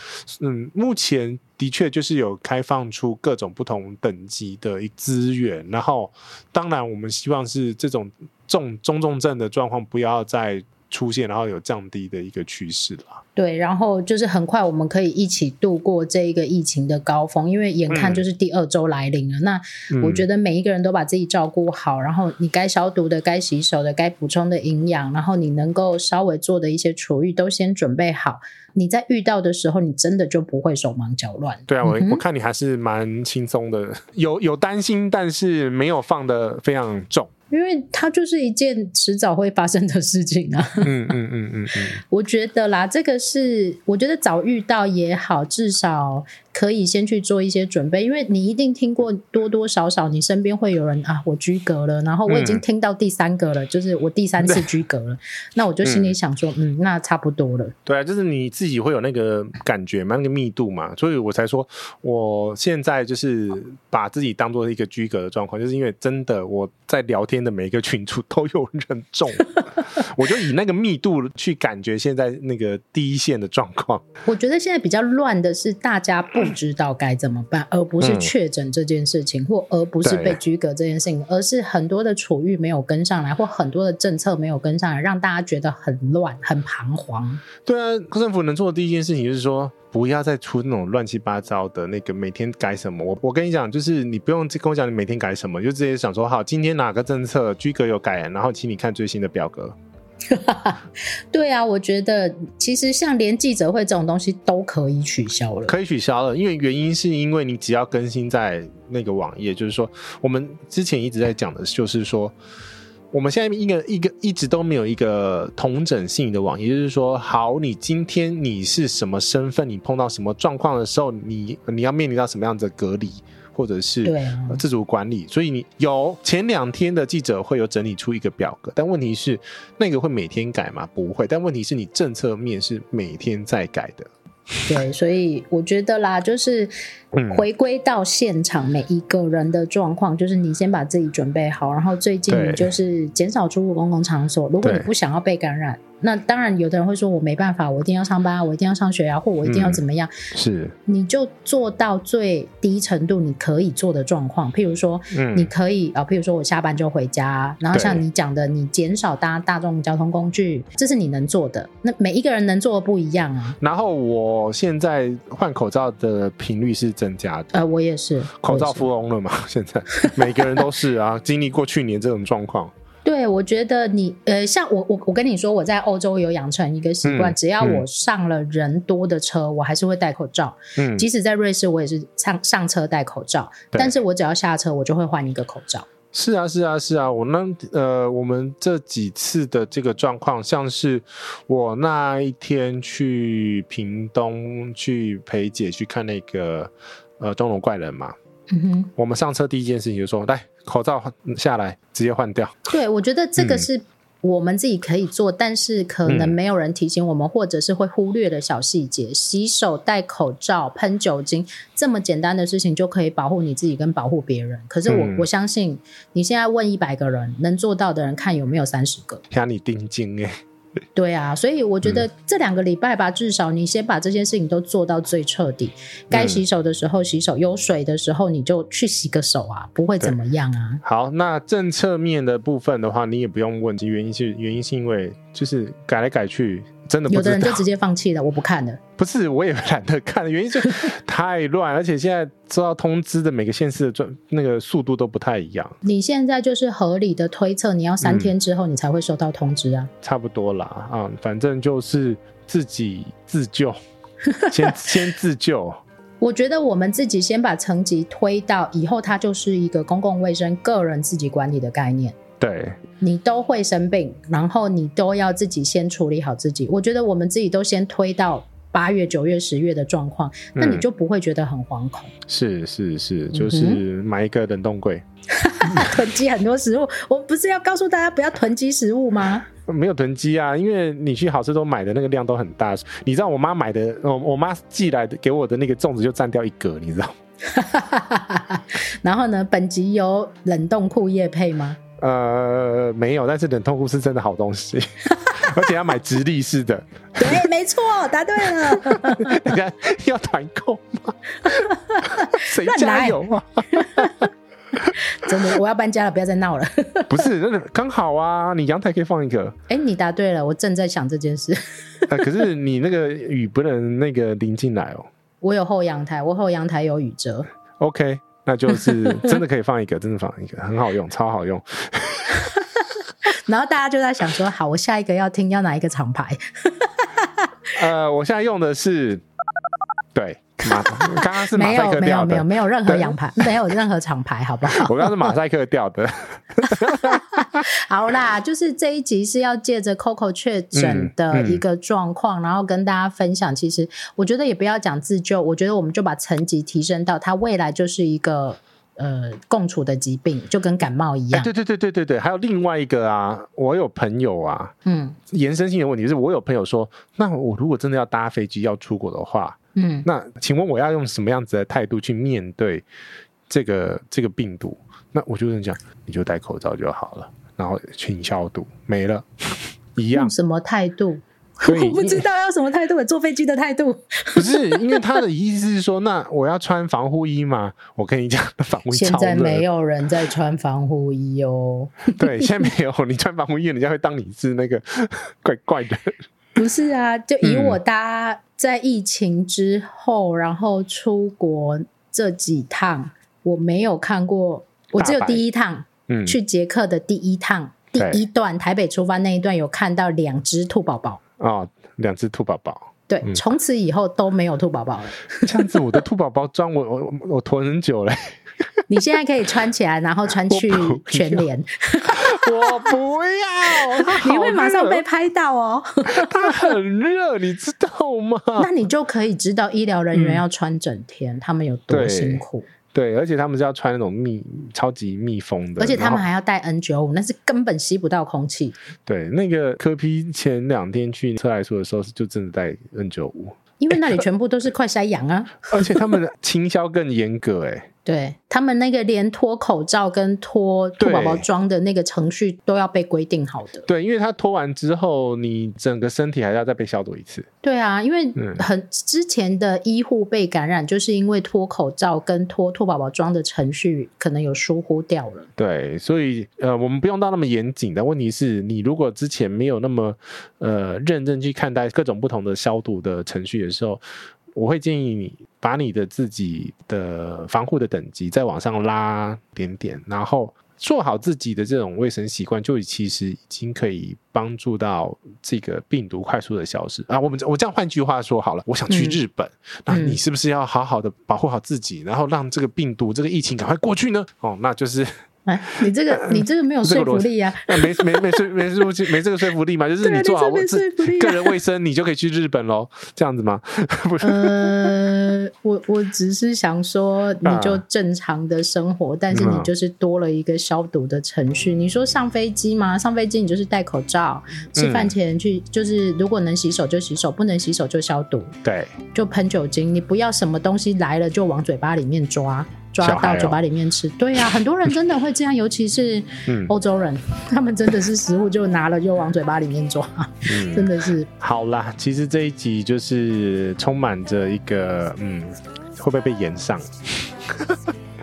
嗯，目前的确就是有开放出各种不同等级的一资源，然后当然我们希望是这种。重中重症的状况不要再出现，然后有降低的一个趋势了。对，然后就是很快我们可以一起度过这一个疫情的高峰，因为眼看就是第二周来临了。嗯、那我觉得每一个人都把自己照顾好，然后你该消毒的、该洗手的、该补充的营养，然后你能够稍微做的一些厨艺都先准备好。你在遇到的时候，你真的就不会手忙脚乱。对啊，我、嗯、我看你还是蛮轻松的，有有担心，但是没有放的非常重。因为它就是一件迟早会发生的事情啊。嗯嗯嗯嗯嗯，我觉得啦，这个是我觉得早遇到也好，至少。可以先去做一些准备，因为你一定听过多多少少，你身边会有人啊，我居格了，然后我已经听到第三个了，嗯、就是我第三次居格了，那我就心里想说，嗯，嗯，那差不多了。对啊，就是你自己会有那个感觉嘛，那个密度嘛，所以我才说，我现在就是把自己当做一个居格的状况，就是因为真的我在聊天的每一个群组都有人中，我就以那个密度去感觉现在那个第一线的状况。我觉得现在比较乱的是大家不。不知道该怎么办，而不是确诊这件事情，嗯，或而不是被居格这件事情，而是很多的处遇没有跟上来，或很多的政策没有跟上来，让大家觉得很乱、很彷徨。对啊，政府能做的第一件事情就是说，不要再出那种乱七八糟的那个每天改什么。我我跟你讲，就是你不用跟我讲你每天改什么，就直接想说，好，今天哪个政策居格有改，然后请你看最新的表格。对啊，我觉得其实像连记者会这种东西都可以取消了，可以取消了，因为原因是因为你只要更新在那个网页，就是说我们之前一直在讲的，就是说我们现在一个一个一直都没有一个同整性的网也，就是说，好，你今天你是什么身份，你碰到什么状况的时候，你你要面临到什么样的隔离。或者是自主管理，所以你有前两天的记者会有整理出一个表格，但问题是那个会每天改吗？不会，但问题是你政策面是每天在改的。对，所以我觉得啦，就是回归到现场每一个人的状况，就是你先把自己准备好，然后最近就是减少出入公共场所。如果你不想要被感染，那当然，有的人会说我没办法，我一定要上班啊，我一定要上学啊，或我一定要怎么样？嗯、是，你就做到最低程度你可以做的状况。譬如说，你可以啊、嗯呃，譬如说我下班就回家，然后像你讲的，你减少搭大众交通工具，这是你能做的。那每一个人能做的不一样啊。然后我现在换口罩的频率是增加的。呃，我也是口罩富翁了嘛？现在每个人都是啊，经历过去年这种状况。对，我觉得你呃，像我我我跟你说，我在欧洲有养成一个习惯，嗯、只要我上了人多的车，嗯、我还是会戴口罩。嗯，即使在瑞士，我也是上上车戴口罩。但是我只要下车，我就会换一个口罩。是啊，是啊，是啊。我那呃，我们这几次的这个状况，像是我那一天去屏东去陪姐去看那个呃钟楼怪人嘛。嗯哼，我们上车第一件事情就说来。口罩下来，直接换掉。对，我觉得这个是我们自己可以做，嗯、但是可能没有人提醒我们，或者是会忽略的小细节。洗手、戴口罩、喷酒精，这么简单的事情就可以保护你自己跟保护别人。可是我、嗯、我相信，你现在问一百个人，能做到的人，看有没有三十个。让你定睛哎。对啊，所以我觉得这两个礼拜吧，嗯、至少你先把这些事情都做到最彻底。该洗手的时候洗手，有水的时候你就去洗个手啊，不会怎么样啊。好，那政策面的部分的话，你也不用问，原因是原因是因为就是改来改去。真的不，有的人就直接放弃了，我不看了。不是，我也懒得看，原因是 太乱，而且现在收到通知的每个县市的转那个速度都不太一样。你现在就是合理的推测，你要三天之后你才会收到通知啊？嗯、差不多啦，啊，反正就是自己自救，先先自救。我觉得我们自己先把层级推到以后，它就是一个公共卫生、个人自己管理的概念。对，你都会生病，然后你都要自己先处理好自己。我觉得我们自己都先推到八月、九月、十月的状况，嗯、那你就不会觉得很惶恐。是是是，就是买一个冷冻柜，囤积很多食物。我不是要告诉大家不要囤积食物吗？没有囤积啊，因为你去好吃多买的那个量都很大。你知道我妈买的，我我妈寄来的给我的那个粽子就占掉一格，你知道？然后呢，本集有冷冻库业配吗？呃，没有，但是冷痛库是真的好东西，而且要买直立式的。对，没错，答对了。你看，要团购吗？谁家有啊？真的，我要搬家了，不要再闹了。不是，真的刚好啊，你阳台可以放一个。哎，你答对了，我正在想这件事。呃，可是你那个雨不能那个淋进来哦。我有后阳台，我后阳台有雨遮。OK。那就是真的可以放一个，真的放一个，很好用，超好用。然后大家就在想说，好，我下一个要听要哪一个厂牌？呃，我现在用的是，对。马 刚刚是马赛克掉的，没有没有没有没有任何洋牌，没有任何厂牌，好不好？我刚刚是马赛克掉的。好啦，就是这一集是要借着 Coco 确诊的一个状况，嗯嗯、然后跟大家分享。其实我觉得也不要讲自救，我觉得我们就把层级提升到它未来就是一个呃共处的疾病，就跟感冒一样。欸、对对对对对对，还有另外一个啊，我有朋友啊，嗯，延伸性的问题是我有朋友说，那我如果真的要搭飞机要出国的话。嗯，那请问我要用什么样子的态度去面对这个这个病毒？那我就跟你讲，你就戴口罩就好了，然后勤消毒，没了，一样。用什么态度？我不知道要什么态度，坐飞机的态度。不是，因为他的意思是说，那我要穿防护衣嘛？我跟你讲，防护衣现在没有人在穿防护衣哦。对，现在没有，你穿防护衣，人家会当你是那个怪怪的。不是啊，就以我搭在疫情之后，嗯、然后出国这几趟，我没有看过，我只有第一趟，嗯，去捷克的第一趟，第一段台北出发那一段有看到两只兔宝宝。哦，两只兔宝宝，对，嗯、从此以后都没有兔宝宝了。这样子，我的兔宝宝装我 我我囤很久了。你现在可以穿起来，然后穿去全联。我不要，你会马上被拍到哦。它很热，你知道吗？那你就可以知道医疗人员要穿整天，嗯、他们有多辛苦。对，而且他们是要穿那种密、超级密封的，而且他们还要戴 N 九五那是根本吸不到空气。对，那个柯 P 前两天去车来说的时候，就真的戴 N 九五因为那里全部都是快筛阳啊。而且他们的清消更严格，哎。对他们那个连脱口罩跟脱兔宝宝装的那个程序都要被规定好的。对，因为他脱完之后，你整个身体还要再被消毒一次。对啊，因为很、嗯、之前的医护被感染，就是因为脱口罩跟脱兔宝宝装的程序可能有疏忽掉了。对，所以呃，我们不用到那么严谨，的问题是你如果之前没有那么呃认真去看待各种不同的消毒的程序的时候。我会建议你把你的自己的防护的等级再往上拉点点，然后做好自己的这种卫生习惯，就其实已经可以帮助到这个病毒快速的消失啊。我们我这样换句话说好了，我想去日本，嗯、那你是不是要好好的保护好自己，然后让这个病毒这个疫情赶快过去呢？哦，那就是。哎，你这个你这个没有说服力啊！没没没没没没这个说服力嘛？就是你做好个人卫生，你就可以去日本喽，这样子吗？不是。呃，我我只是想说，你就正常的生活，啊、但是你就是多了一个消毒的程序。嗯、你说上飞机吗？上飞机你就是戴口罩，吃饭前去就是如果能洗手就洗手，不能洗手就消毒。对，就喷酒精，你不要什么东西来了就往嘴巴里面抓。抓到嘴巴里面吃，对呀、啊，很多人真的会这样，尤其是 欧洲人，嗯、他们真的是食物就拿了就往嘴巴里面抓，嗯、真的是。好啦，其实这一集就是充满着一个，嗯，会不会被延上？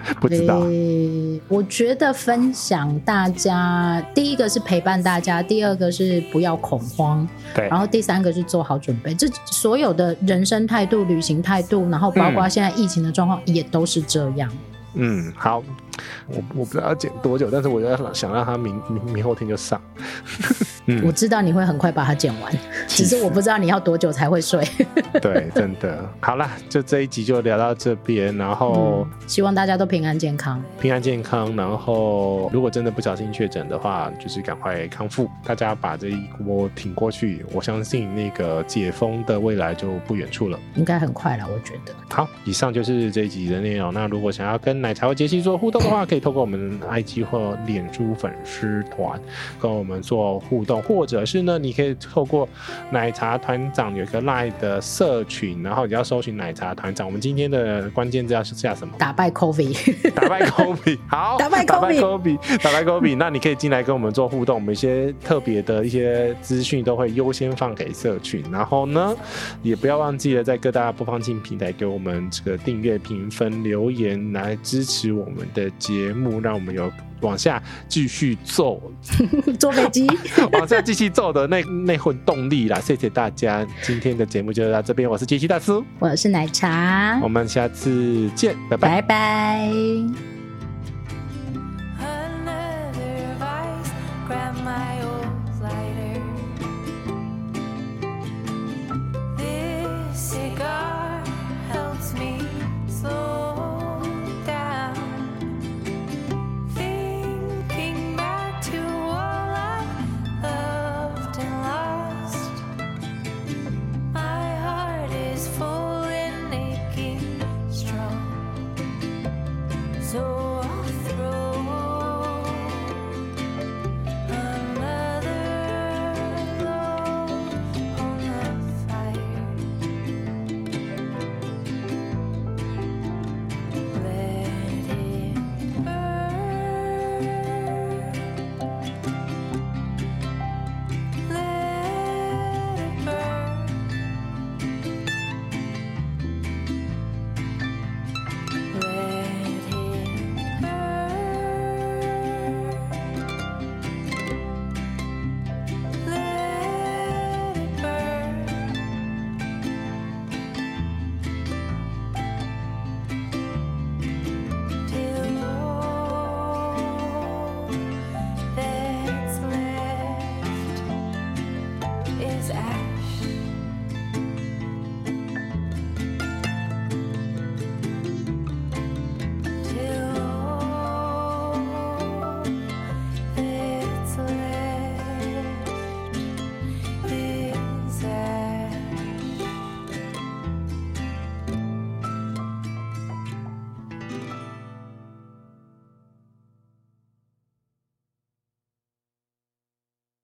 不知道、欸。我觉得分享大家，第一个是陪伴大家，第二个是不要恐慌，对，然后第三个是做好准备。这所有的人生态度、旅行态度，然后包括现在疫情的状况，也都是这样。嗯，好。我我不知道要剪多久，但是我要想让他明明明后天就上。嗯，我知道你会很快把它剪完，其实我不知道你要多久才会睡。对，真的。好啦，就这一集就聊到这边，然后、嗯、希望大家都平安健康，平安健康。然后如果真的不小心确诊的话，就是赶快康复，大家把这一波挺过去。我相信那个解封的未来就不远处了，应该很快了，我觉得。好，以上就是这一集的内容。那如果想要跟奶茶和杰西做互动的话，可以透过我们 IG 或脸书粉丝团跟我们做互动，或者是呢，你可以透过奶茶团长有一个 LINE 的社群，然后你要搜寻奶茶团长。我们今天的关键字要是下什么？打败 COVID，打败 COVID，好，打败 COVID，打败 COVID。那你可以进来跟我们做互动，我们一些特别的一些资讯都会优先放给社群。然后呢，也不要忘记了在各大播放器平台给我们这个订阅、评分、留言来支持我们的节目，让我们有往下继续做 坐飞机，往下继续做的那那份动力啦！谢谢大家，今天的节目就到这边。我是杰西大叔，我是奶茶，我们下次见，拜拜，拜拜。